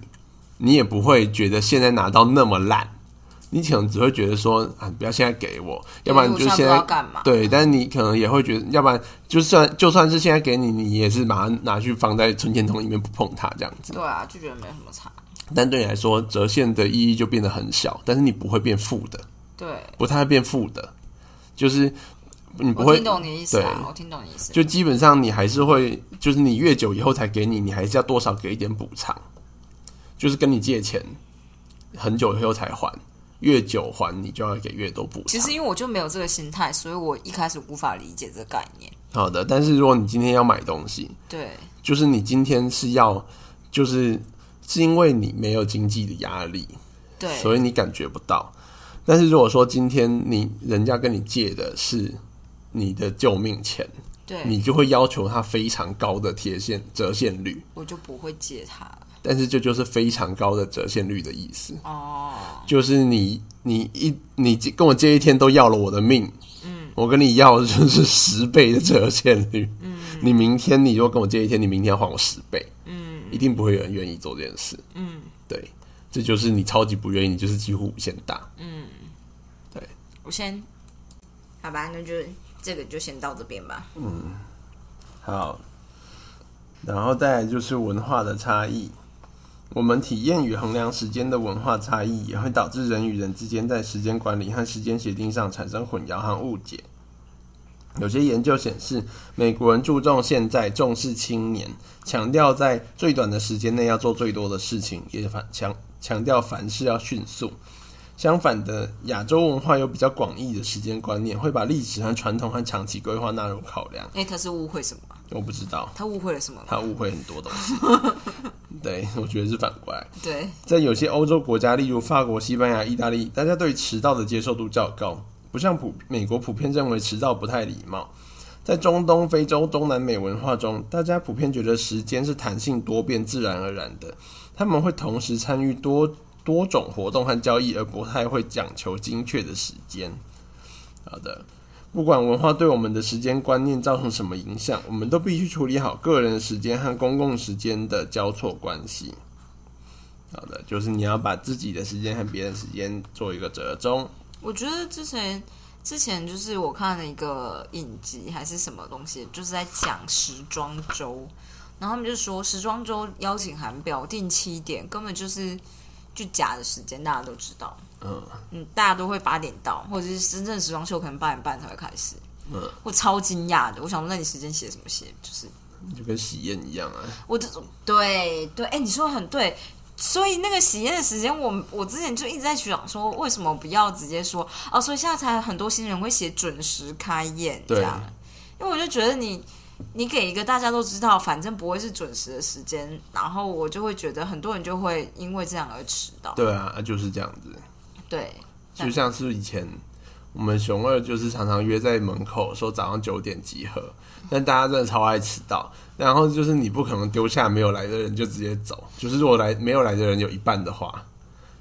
你也不会觉得现在拿到那么烂，你可能只会觉得说啊，不要现在给我，要不然你就我现在干嘛。对，但是你可能也会觉得，要不然就算就算是现在给你，你也是把它拿去放在存钱筒里面不碰它这样子。对啊，就觉得没什么差。但对你来说，折现的意义就变得很小，但是你不会变负的，对，不太会变负的，就是你不我会听懂你的意思啊对，我听懂你的意思。就基本上你还是会，就是你越久以后才给你，你还是要多少给一点补偿，就是跟你借钱很久以后才还，越久还你就要给越多补偿。其实因为我就没有这个心态，所以我一开始无法理解这个概念。好的，但是如果你今天要买东西，对，就是你今天是要，就是是因为你没有经济的压力，对，所以你感觉不到。但是如果说今天你人家跟你借的是你的救命钱，对，你就会要求他非常高的贴现折现率，我就不会借他。了。但是这就是非常高的折现率的意思，哦，就是你你一你跟我借一天都要了我的命，嗯，我跟你要的就是十倍的折现率，嗯，你明天你如果跟我借一天，你明天要还我十倍，嗯，一定不会有人愿意做这件事，嗯，对，这就是你超级不愿意，你就是几乎无限大，嗯，对。我先，好吧，那就这个就先到这边吧。嗯好，然后再来就是文化的差异。我们体验与衡量时间的文化差异，也会导致人与人之间在时间管理和时间协定上产生混淆和误解。有些研究显示，美国人注重现在，重视青年，强调在最短的时间内要做最多的事情，也反强强调凡事要迅速。相反的，亚洲文化有比较广义的时间观念，会把历史和传统和长期规划纳入考量。哎、他是误会什么？我不知道，他误会了什么？他误会很多东西。<laughs> 对，我觉得是反过来。对，在有些欧洲国家，例如法国、西班牙、意大利，大家对迟到的接受度较高，不像普美国普遍认为迟到不太礼貌。在中东、非洲、中南美文化中，大家普遍觉得时间是弹性多变、自然而然的。他们会同时参与多多种活动和交易，而不太会讲求精确的时间。好的，不管文化对我们的时间观念造成什么影响，我们都必须处理好个人时间和公共时间的交错关系。好的，就是你要把自己的时间和别人时间做一个折中。我觉得之前之前就是我看了一个影集还是什么东西，就是在讲时装周，然后他们就说时装周邀请函表定七点，根本就是就假的时间，大家都知道。嗯嗯，大家都会八点到，或者是真正时装秀可能八点半才会开始。嗯，我超惊讶的，我想说，那你时间写什么写？就是就跟喜宴一样啊。我这种对对，哎、你说的很对。所以那个喜宴的时间，我我之前就一直在想说，为什么不要直接说哦？所以现在才很多新人会写准时开宴这对样，因为我就觉得你你给一个大家都知道，反正不会是准时的时间，然后我就会觉得很多人就会因为这样而迟到。对啊，啊就是这样子。对，就像是以前我们熊二就是常常约在门口说早上九点集合，但大家真的超爱迟到。然后就是你不可能丢下没有来的人就直接走，就是如果来没有来的人有一半的话，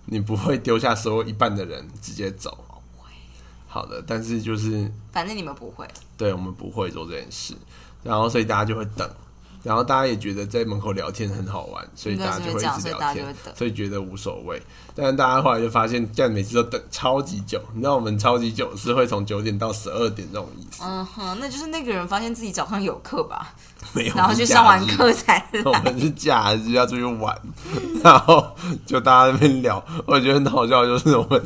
你不会丢下所有一半的人直接走。好的，但是就是反正你们不会，对我们不会做这件事，然后所以大家就会等。然后大家也觉得在门口聊天很好玩，所以大家就会一直聊天，所以觉得无所谓。但是大家后来就发现，这样每次都等超级久。你知道我们超级久是会从九点到十二点这种意思。嗯哼，那就是那个人发现自己早上有课吧？没有，然后去上完课才 <laughs> 我们是假日要出去玩，然后就大家那边聊。我觉得很好笑，就是我们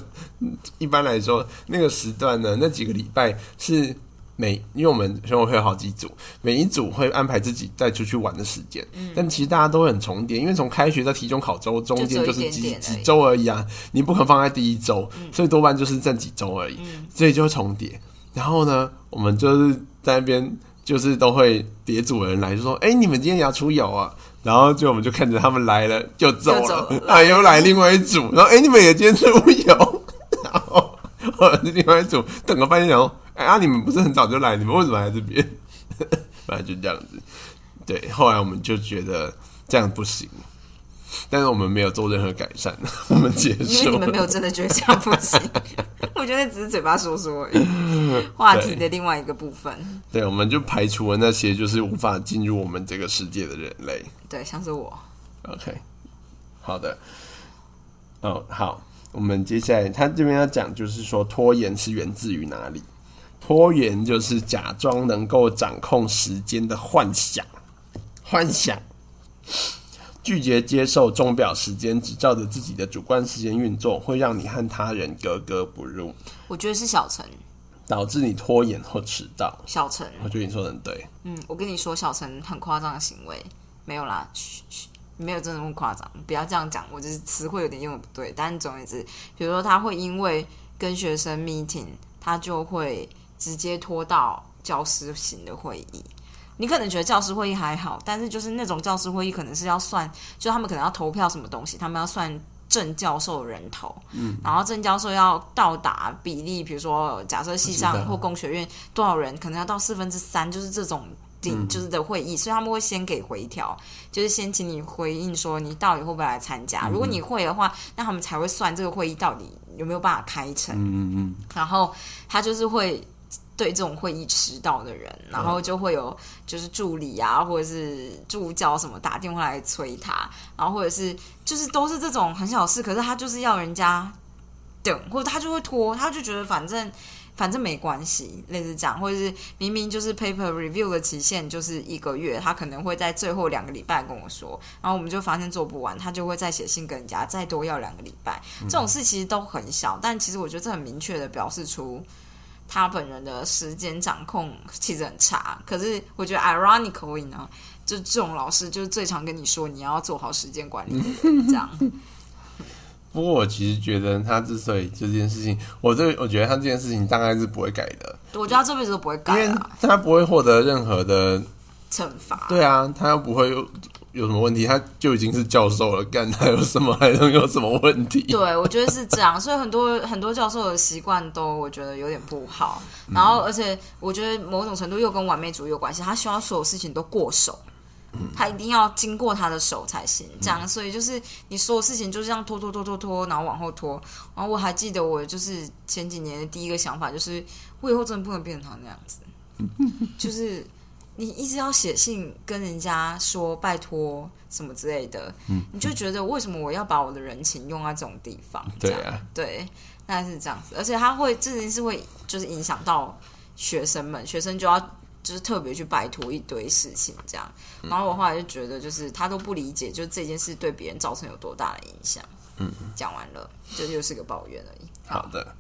一般来说那个时段呢，那几个礼拜是。每因为我们生活会有好几组，每一组会安排自己再出去玩的时间，但其实大家都很重叠，因为从开学到期中考周中间就是几几周而已啊，你不可能放在第一周，所以多半就是这几周而已，所以就会重叠。然后呢，我们就是在那边就是都会叠组的人来，就说：“哎，你们今天也要出游啊？”然后就我们就看着他们来了就走了，<laughs> 啊，又来另外一组，然后哎，你们也今天出游，<laughs> 然后或者是另外一组等个半天，然后。哎啊！你们不是很早就来？你们为什么来这边？<laughs> 反正就这样子。对，后来我们就觉得这样不行，但是我们没有做任何改善，<laughs> 我们接受。因为你们没有真的觉得这样不行，<laughs> 我觉得只是嘴巴说说而已。话题的另外一个部分，对，我们就排除了那些就是无法进入我们这个世界的人类。对，像是我。OK，好的。哦，好，我们接下来他这边要讲，就是说拖延是源自于哪里？拖延就是假装能够掌控时间的幻想，幻想拒绝接受钟表时间只照着自己的主观时间运作，会让你和他人格格不入。我觉得是小陈导致你拖延或迟到。小陈，我觉得你说的很对。嗯，我跟你说，小陈很夸张的行为没有啦，嘘嘘，没有真的那么夸张，不要这样讲，我就是词汇有点用的不对。但总而言之，比如说他会因为跟学生 meeting，他就会。直接拖到教师型的会议，你可能觉得教师会议还好，但是就是那种教师会议可能是要算，就他们可能要投票什么东西，他们要算正教授人头，嗯，然后正教授要到达比例，比如说假设系上或工学院多少人，可能要到四分之三，就是这种顶就是的会议，所以他们会先给回调，就是先请你回应说你到底会不会来参加，如果你会的话，那他们才会算这个会议到底有没有办法开成，嗯嗯嗯，然后他就是会。对这种会议迟到的人，然后就会有就是助理啊，或者是助教什么打电话来催他，然后或者是就是都是这种很小事，可是他就是要人家等，或者他就会拖，他就觉得反正反正没关系，类似这样，或者是明明就是 paper review 的期限就是一个月，他可能会在最后两个礼拜跟我说，然后我们就发现做不完，他就会再写信跟人家再多要两个礼拜。这种事其实都很小，但其实我觉得这很明确的表示出。他本人的时间掌控其实很差，可是我觉得 ironically 呢，就这种老师就是最常跟你说你要做好时间管理，这样。<laughs> 不过我其实觉得他之所以这件事情，我这我觉得他这件事情大概是不会改的。我觉得他这辈子都不会改，因为他不会获得任何的惩罚。对啊，他又不会。有什么问题？他就已经是教授了，干他有什么还能有什么问题？对，我觉得是这样。所以很多很多教授的习惯都我觉得有点不好。然后，而且我觉得某种程度又跟完美主义有关系。他希望所有事情都过手，他一定要经过他的手才行。这样，所以就是你所有事情就这样拖拖拖拖拖，然后往后拖。然后我还记得我就是前几年的第一个想法就是，我以后真的不能变成他那样子，就是。你一直要写信跟人家说拜托什么之类的，嗯你就觉得为什么我要把我的人情用在这种地方？对啊，对，那是这样子，而且他会这件事会就是影响到学生们，学生就要就是特别去拜托一堆事情这样。然后我后来就觉得，就是他都不理解，就这件事对别人造成有多大的影响。嗯，讲完了，就又是个抱怨而已。好的，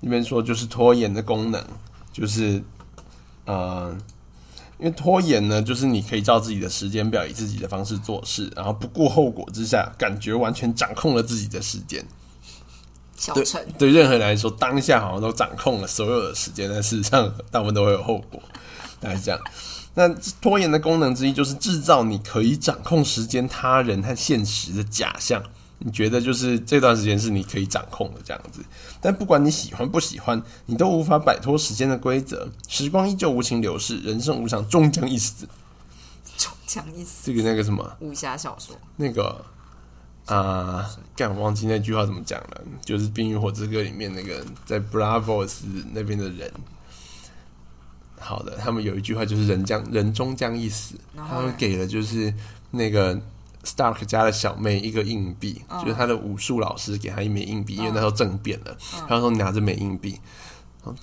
那边说就是拖延的功能，就是呃。因为拖延呢，就是你可以照自己的时间表，以自己的方式做事，然后不顾后果之下，感觉完全掌控了自己的时间。对任何人来说，当下好像都掌控了所有的时间，但事实上大部分都会有后果。大概是这样。那拖延的功能之一就是制造你可以掌控时间、他人和现实的假象，你觉得就是这段时间是你可以掌控的这样子。但不管你喜欢不喜欢，你都无法摆脱时间的规则。时光依旧无情流逝，人生无常，终将一死。终将一死。这个那个什么，武侠小说，那个啊，干、我忘记那句话怎么讲了，就是《冰与火之歌》里面那个在 Bravos 那边的人。好的，他们有一句话就是“人将人终将一死”，他们给了就是那个 Stark 家的小妹一个硬币，就是他的武术老师给他一枚硬币，因为那时候政变了，他说你拿这枚硬币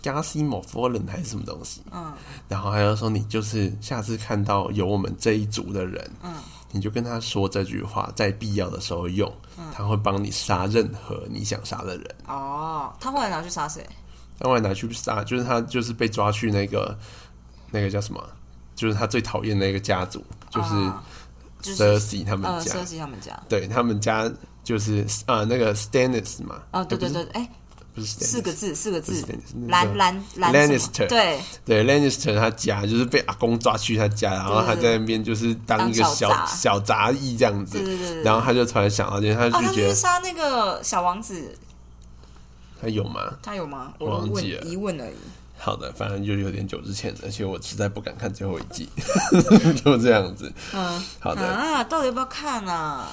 g a s i m o Fallen 还是什么东西，嗯，然后还要说你就是下次看到有我们这一族的人，嗯，你就跟他说这句话，在必要的时候用，他会帮你杀任何你想杀的人。哦，他后来拿去杀谁？他后来拿去杀，就是他就是被抓去那个那个叫什么，就是他最讨厌的那个家族，就是 Cersei 他们家，Cersei 他们家，对他们家就是啊那个 Stannis 嘛，哦对对对，哎，不是四个字四个字，兰兰兰 Lannister，对对 Lannister 他家就是被阿公抓去他家，然后他在那边就是当一个小小杂役这样子，对对对，然后他就突然想到，他就觉得杀那个小王子。他有吗？他有吗？我忘记了，疑问而已。好的，反正就有点久之前，而且我实在不敢看最后一季，<laughs> 就这样子。嗯，好的啊，到底要不要看啊？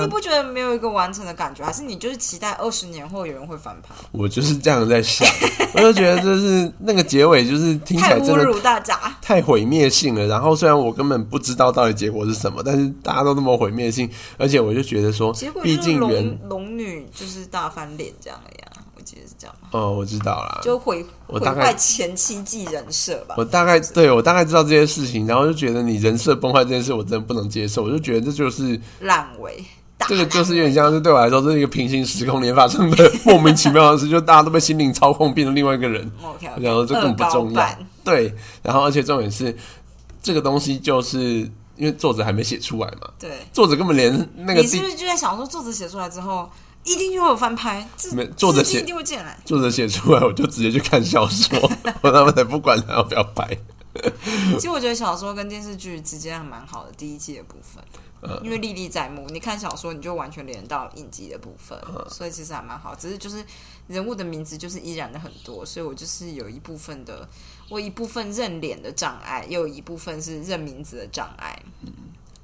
你不觉得没有一个完成的感觉，还是你就是期待二十年后有人会翻盘？我就是这样在想，我就觉得就是那个结尾，就是听起来真的大家，太毁灭性了。然后虽然我根本不知道到底结果是什么，但是大家都那么毁灭性，而且我就觉得说，毕竟龙龙女就是大翻脸这样的呀，我记得是这样。哦，我知道啦，就毁毁坏前期记人设吧。我大概对我大概知道这些事情，然后就觉得你人设崩坏这件事，我真的不能接受。我就觉得这就是烂尾。这个就是有点像是对我来说，这是一个平行时空连发生的莫名其妙的事，就大家都被心灵操控，变成另外一个人。然后这根本不重要。对，然后而且重点是，这个东西就是因为作者还没写出来嘛。对，作者根本连那个你是不是就在想说，作者写出来之后，一定就会有翻拍？没，作者写一定会进来。作者写出来，我就直接去看小说，<laughs> 我他们才不管他要不要拍。其实我觉得小说跟电视剧之间还蛮好的，第一季的部分。因为历历在目，你看小说你就完全连到影集的部分，所以其实还蛮好。只是就是人物的名字就是依然的很多，所以我就是有一部分的我一部分认脸的障碍，又有一部分是认名字的障碍。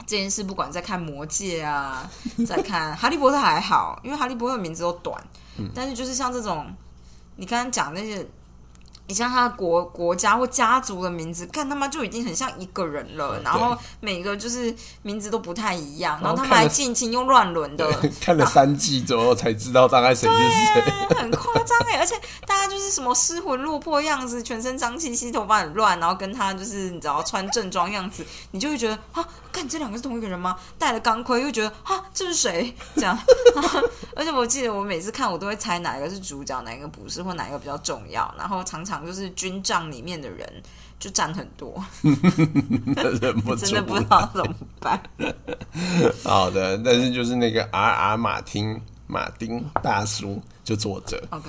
这件事不管在看魔戒啊，<laughs> 在看哈利波特还好，因为哈利波特名字都短，但是就是像这种你刚刚讲那些。你像他的国国家或家族的名字，看他妈就已经很像一个人了。然后每个就是名字都不太一样，然后他们还近亲又乱伦的。<laughs> 看了三季之后才知道大概谁是谁，很夸张哎！而且就是什么失魂落魄样子，全身脏兮兮，头发很乱，然后跟他就是你知道穿正装样子，你就会觉得啊，看这两个是同一个人吗？戴了钢盔又觉得啊，这是谁？这样。<laughs> 而且我记得我每次看我都会猜哪一个是主角，哪一个不是，或哪一个比较重要，然后常常。就是军帐里面的人就占很多，<laughs> 忍不住，<laughs> 真的不知道怎么办。好的，但是就是那个 R R 马丁马丁大叔就作者，OK。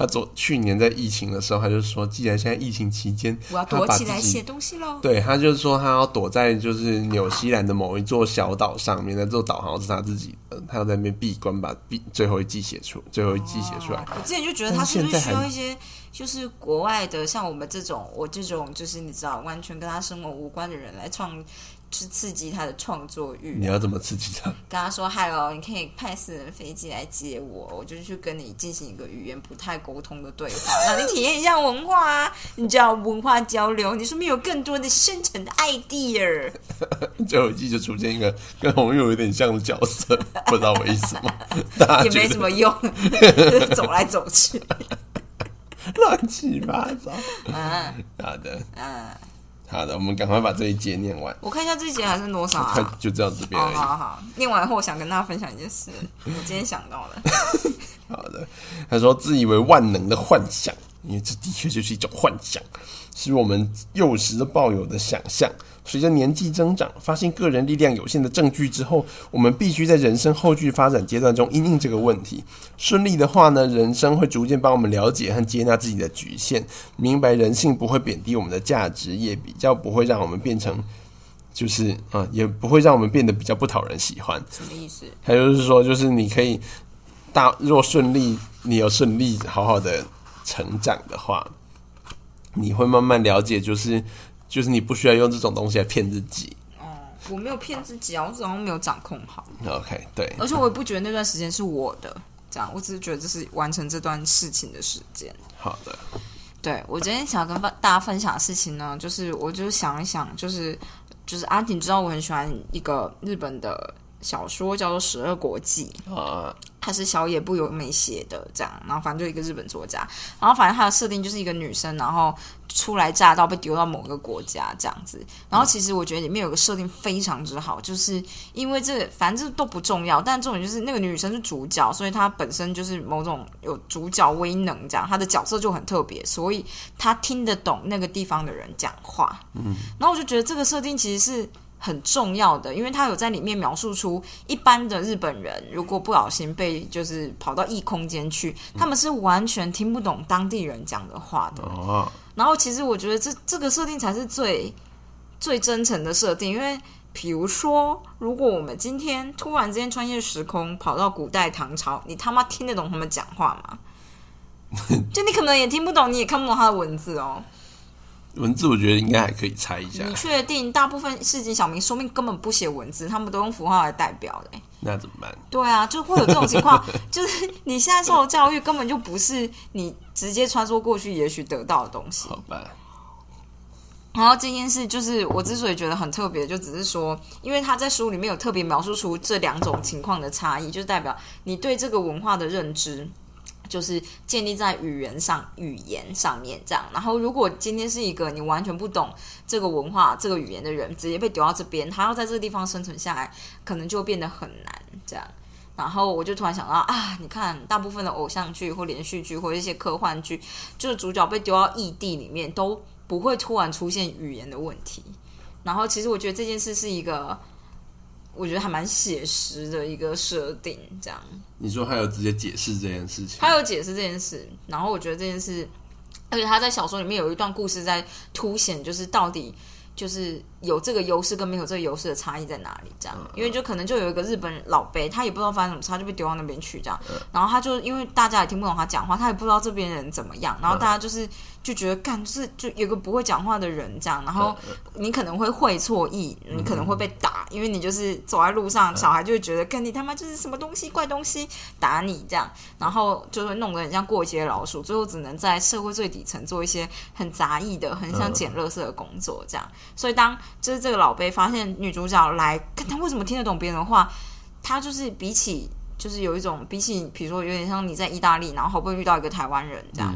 他昨去年在疫情的时候，他就说，既然现在疫情期间，我要躲起来写东西喽。对他就是说，他要躲在就是纽西兰的某一座小岛上面，那座岛好像是他自己的，他要在那边闭关，把闭最后一季写出，最后一季写出来。我之前就觉得他是不是需要一些。就是国外的，像我们这种，我这种就是你知道，完全跟他生活无关的人来创，去刺激他的创作欲。你要怎么刺激他？跟他说：“Hello，你可以派私人飞机来接我，我就去跟你进行一个语言不太沟通的对话，<laughs> 让你体验一下文化啊，你知道文化交流，你说不有更多的深层的 idea。<laughs> 最后一季就出现一个 <laughs> 跟红玉有点像的角色，不知道为什么，也没什么用，走来走去。乱七八糟。嗯，好的，嗯，好的，我们赶快把这一节念完。我看一下这一节还剩多少啊？<laughs> 就这样这边。好好好，念完后我想跟大家分享一件事，我今天想到的。<laughs> 好的，他说自以为万能的幻想，因为这的确就是一种幻想，是我们幼时的抱有的想象。随着年纪增长，发现个人力量有限的证据之后，我们必须在人生后续发展阶段中应应这个问题。顺利的话呢，人生会逐渐帮我们了解和接纳自己的局限，明白人性不会贬低我们的价值，也比较不会让我们变成就是啊、也不会让我们变得比较不讨人喜欢。什么意思？他就是说，就是你可以大若顺利，你有顺利好好的成长的话，你会慢慢了解，就是就是你不需要用这种东西来骗自己。哦我没有骗自己啊，我只好像没有掌控好，OK，对，而且我也不觉得那段时间是我的，这样，我只是觉得这是完成这段事情的时间。好的，对我今天想跟大家分享的事情呢，就是我就想一想，就是就是阿婷知道我很喜欢一个日本的小说，叫做《十二国记》。啊、她是小野不由美写的，这样，然后反正就一个日本作家，然后反正它的设定就是一个女生，然后初来乍到被丢到某个国家这样子，然后其实我觉得里面有个设定非常之好，就是因为这个反正这都不重要，但重点就是那个女生是主角，所以她本身就是某种有主角威能，这样她的角色就很特别，所以她听得懂那个地方的人讲话，嗯，然后我就觉得这个设定其实是。很重要的，因为他有在里面描述出一般的日本人如果不小心被就是跑到异空间去，他们是完全听不懂当地人讲的话的。哦，然后其实我觉得这这个设定才是最最真诚的设定，因为比如说，如果我们今天突然之间穿越时空跑到古代唐朝，你他妈听得懂他们讲话吗？就你可能也听不懂，你也看不懂他的文字哦。文字我觉得应该还可以猜一下你，确定大部分市井小民说明根本不写文字，他们都用符号来代表的欸、那怎么办？对啊，就会有这种情况，<laughs> 就是你现在受的教育根本就不是你直接穿梭过去也许得到的东西。好吧，然后这件事就是我之所以觉得很特别，就只是说，因为他在书里面有特别描述出这两种情况的差异，就是代表你对这个文化的认知。就是建立在语言上、语言上面这样。然后，如果今天是一个你完全不懂这个文化、这个语言的人，直接被丢到这边，他要在这个地方生存下来，可能就变得很难这样。然后我就突然想到啊，你看，大部分的偶像剧或连续剧或一些科幻剧，就是主角被丢到异地里面，都不会突然出现语言的问题。然后，其实我觉得这件事是一个，我觉得还蛮写实的一个设定，这样。你说他有直接解释这件事情，他有解释这件事，然后我觉得这件事，而且他在小说里面有一段故事在凸显，就是到底就是有这个优势跟没有这个优势的差异在哪里？这样，因为就可能就有一个日本老辈，他也不知道发生什么事，他就被丢到那边去，这样，然后他就因为大家也听不懂他讲话，他也不知道这边人怎么样，然后大家就是就觉得干就是就有个不会讲话的人这样，然后你可能会会错意，你可能会被打，因为你就是走在路上，小孩就会觉得干你他妈就是什么东西怪东西打你这样，然后就会弄得很像过街老鼠，最后只能在社会最底层做一些很杂役的、很像捡垃圾的工作这样。所以当就是这个老辈发现女主角来，看他为什么听得懂别人的话，他就是比起就是有一种比起，比如说有点像你在意大利，然后好不容易遇到一个台湾人这样。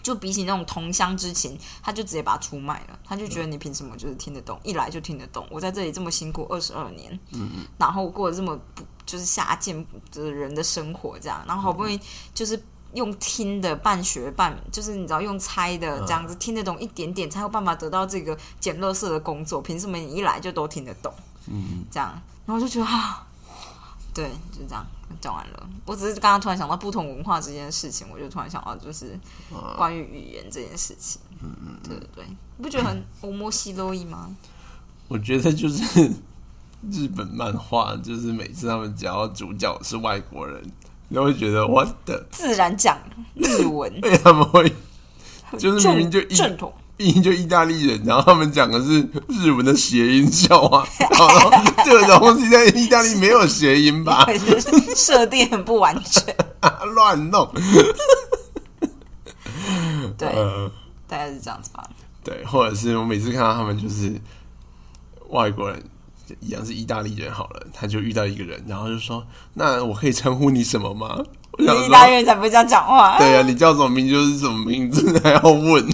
就比起那种同乡之情，他就直接把他出卖了。他就觉得你凭什么就是听得懂，一来就听得懂。我在这里这么辛苦二十二年，嗯嗯，然后过得这么不就是下贱的人的生活，这样，然后好不容易就是用听的半学半，就是你知道用猜的这样子、听得懂一点点，才有办法得到这个捡垃圾的工作。凭什么你一来就都听得懂？嗯，这样，然后我就觉得啊，对，就这样讲完了。我只是刚刚突然想到不同文化这件事情，我就突然想到就是关于语言这件事情。嗯嗯，对对对，你不觉得很欧莫西洛伊吗？我觉得就是日本漫画，就是每次他们只要主角是外国人，都会觉得我的，自然讲日文，因 <laughs> 为什么会就是明明就正统。明明就意大利人，然后他们讲的是日文的谐音笑话，然后这个东西在意大利没有谐音吧？<laughs> 设定很不完全。<laughs> 乱弄。对，呃，大概是这样子吧。对，或者是我每次看到他们就是外国人，一样是意大利人好了，他就遇到一个人，然后就说：“那我可以称呼你什么吗？”我想意大利，人才不会这样讲话。对呀、啊，你叫什么名字就是什么名字，还要问，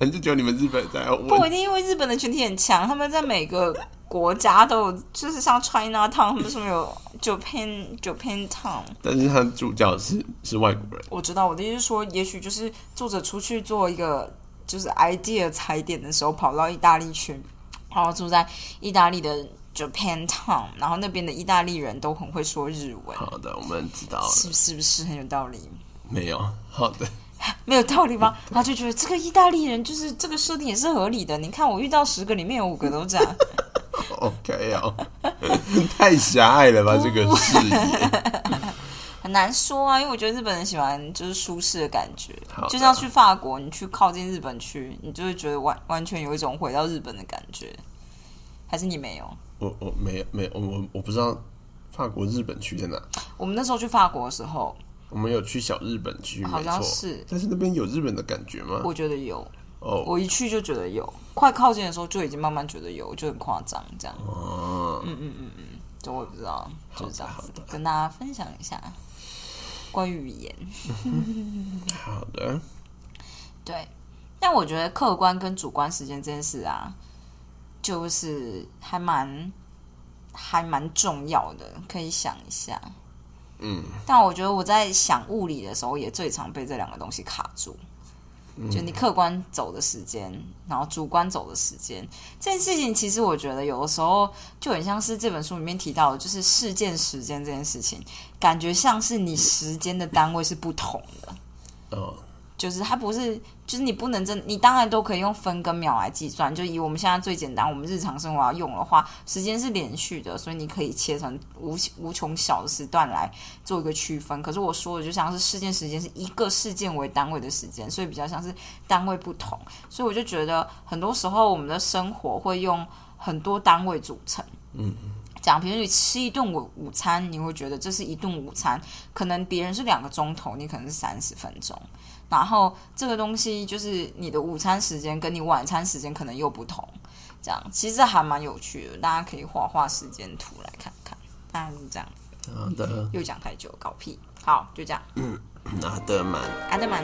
<laughs> 就只有你们日本人才要问。不一定，因为日本的群体很强，他们在每个国家都有，就是像 China Town，他们什么有 Japan <laughs> Japan Town。但是他主角是是外国人，我知道，我的意思是说，也许就是作者出去做一个就是 idea 踩点的时候，跑到意大利去，然后住在意大利的 Japan Town，然后那边的意大利人都很会说日文，好的，我们知道了，是是不是很有道理？没有好的，<laughs> 没有道理吗？他就觉得这个意大利人就是这个设定也是合理的。你看我遇到十个里面有五个都这样，<laughs> OK 哦，<laughs> 太狭隘了吧这个视野。很难说啊。因为我觉得日本人喜欢就是舒适的感觉就像去法国，你去靠近日本区，你就会觉得完完全有一种回到日本的感觉。还是你没有？我我没有没有我我不知道法国日本区在哪。我们那时候去法国的时候，我们有去小日本区，好。像是但是那边有日本的感觉吗？我觉得有，哦我一去就觉得有，快靠近的时候就已经慢慢觉得有，就很夸张这样。哦，就我不知道，就是这样子的，跟大家分享一下关于语言。好的，对，但我觉得客观跟主观时间这件事啊，就是还蛮还蛮重要的，可以想一下。嗯，但我觉得我在想物理的时候，也最常被这两个东西卡住。就你客观走的时间，然后主观走的时间，这件事情其实我觉得有的时候就很像是这本书里面提到的，就是事件时间这件事情，感觉像是你时间的单位是不同的。哦，就是它不是，就是你不能真，你当然都可以用分跟秒来计算。就以我们现在最简单，我们日常生活要用的话，时间是连续的，所以你可以切成无无穷小的时段来做一个区分。可是我说的就像是事件时间是一个事件为单位的时间，所以比较像是单位不同。所以我就觉得很多时候我们的生活会用很多单位组成。嗯，讲，比如你吃一顿午午餐，你会觉得这是一顿午餐，可能别人是两个钟头，你可能是三十分钟。然后这个东西就是你的午餐时间跟你晚餐时间可能又不同，这样其实还蛮有趣的，大家可以画画时间图来看看。大概是这样，好的，又讲太久，搞屁。好，就这样。嗯，阿德曼。阿德曼。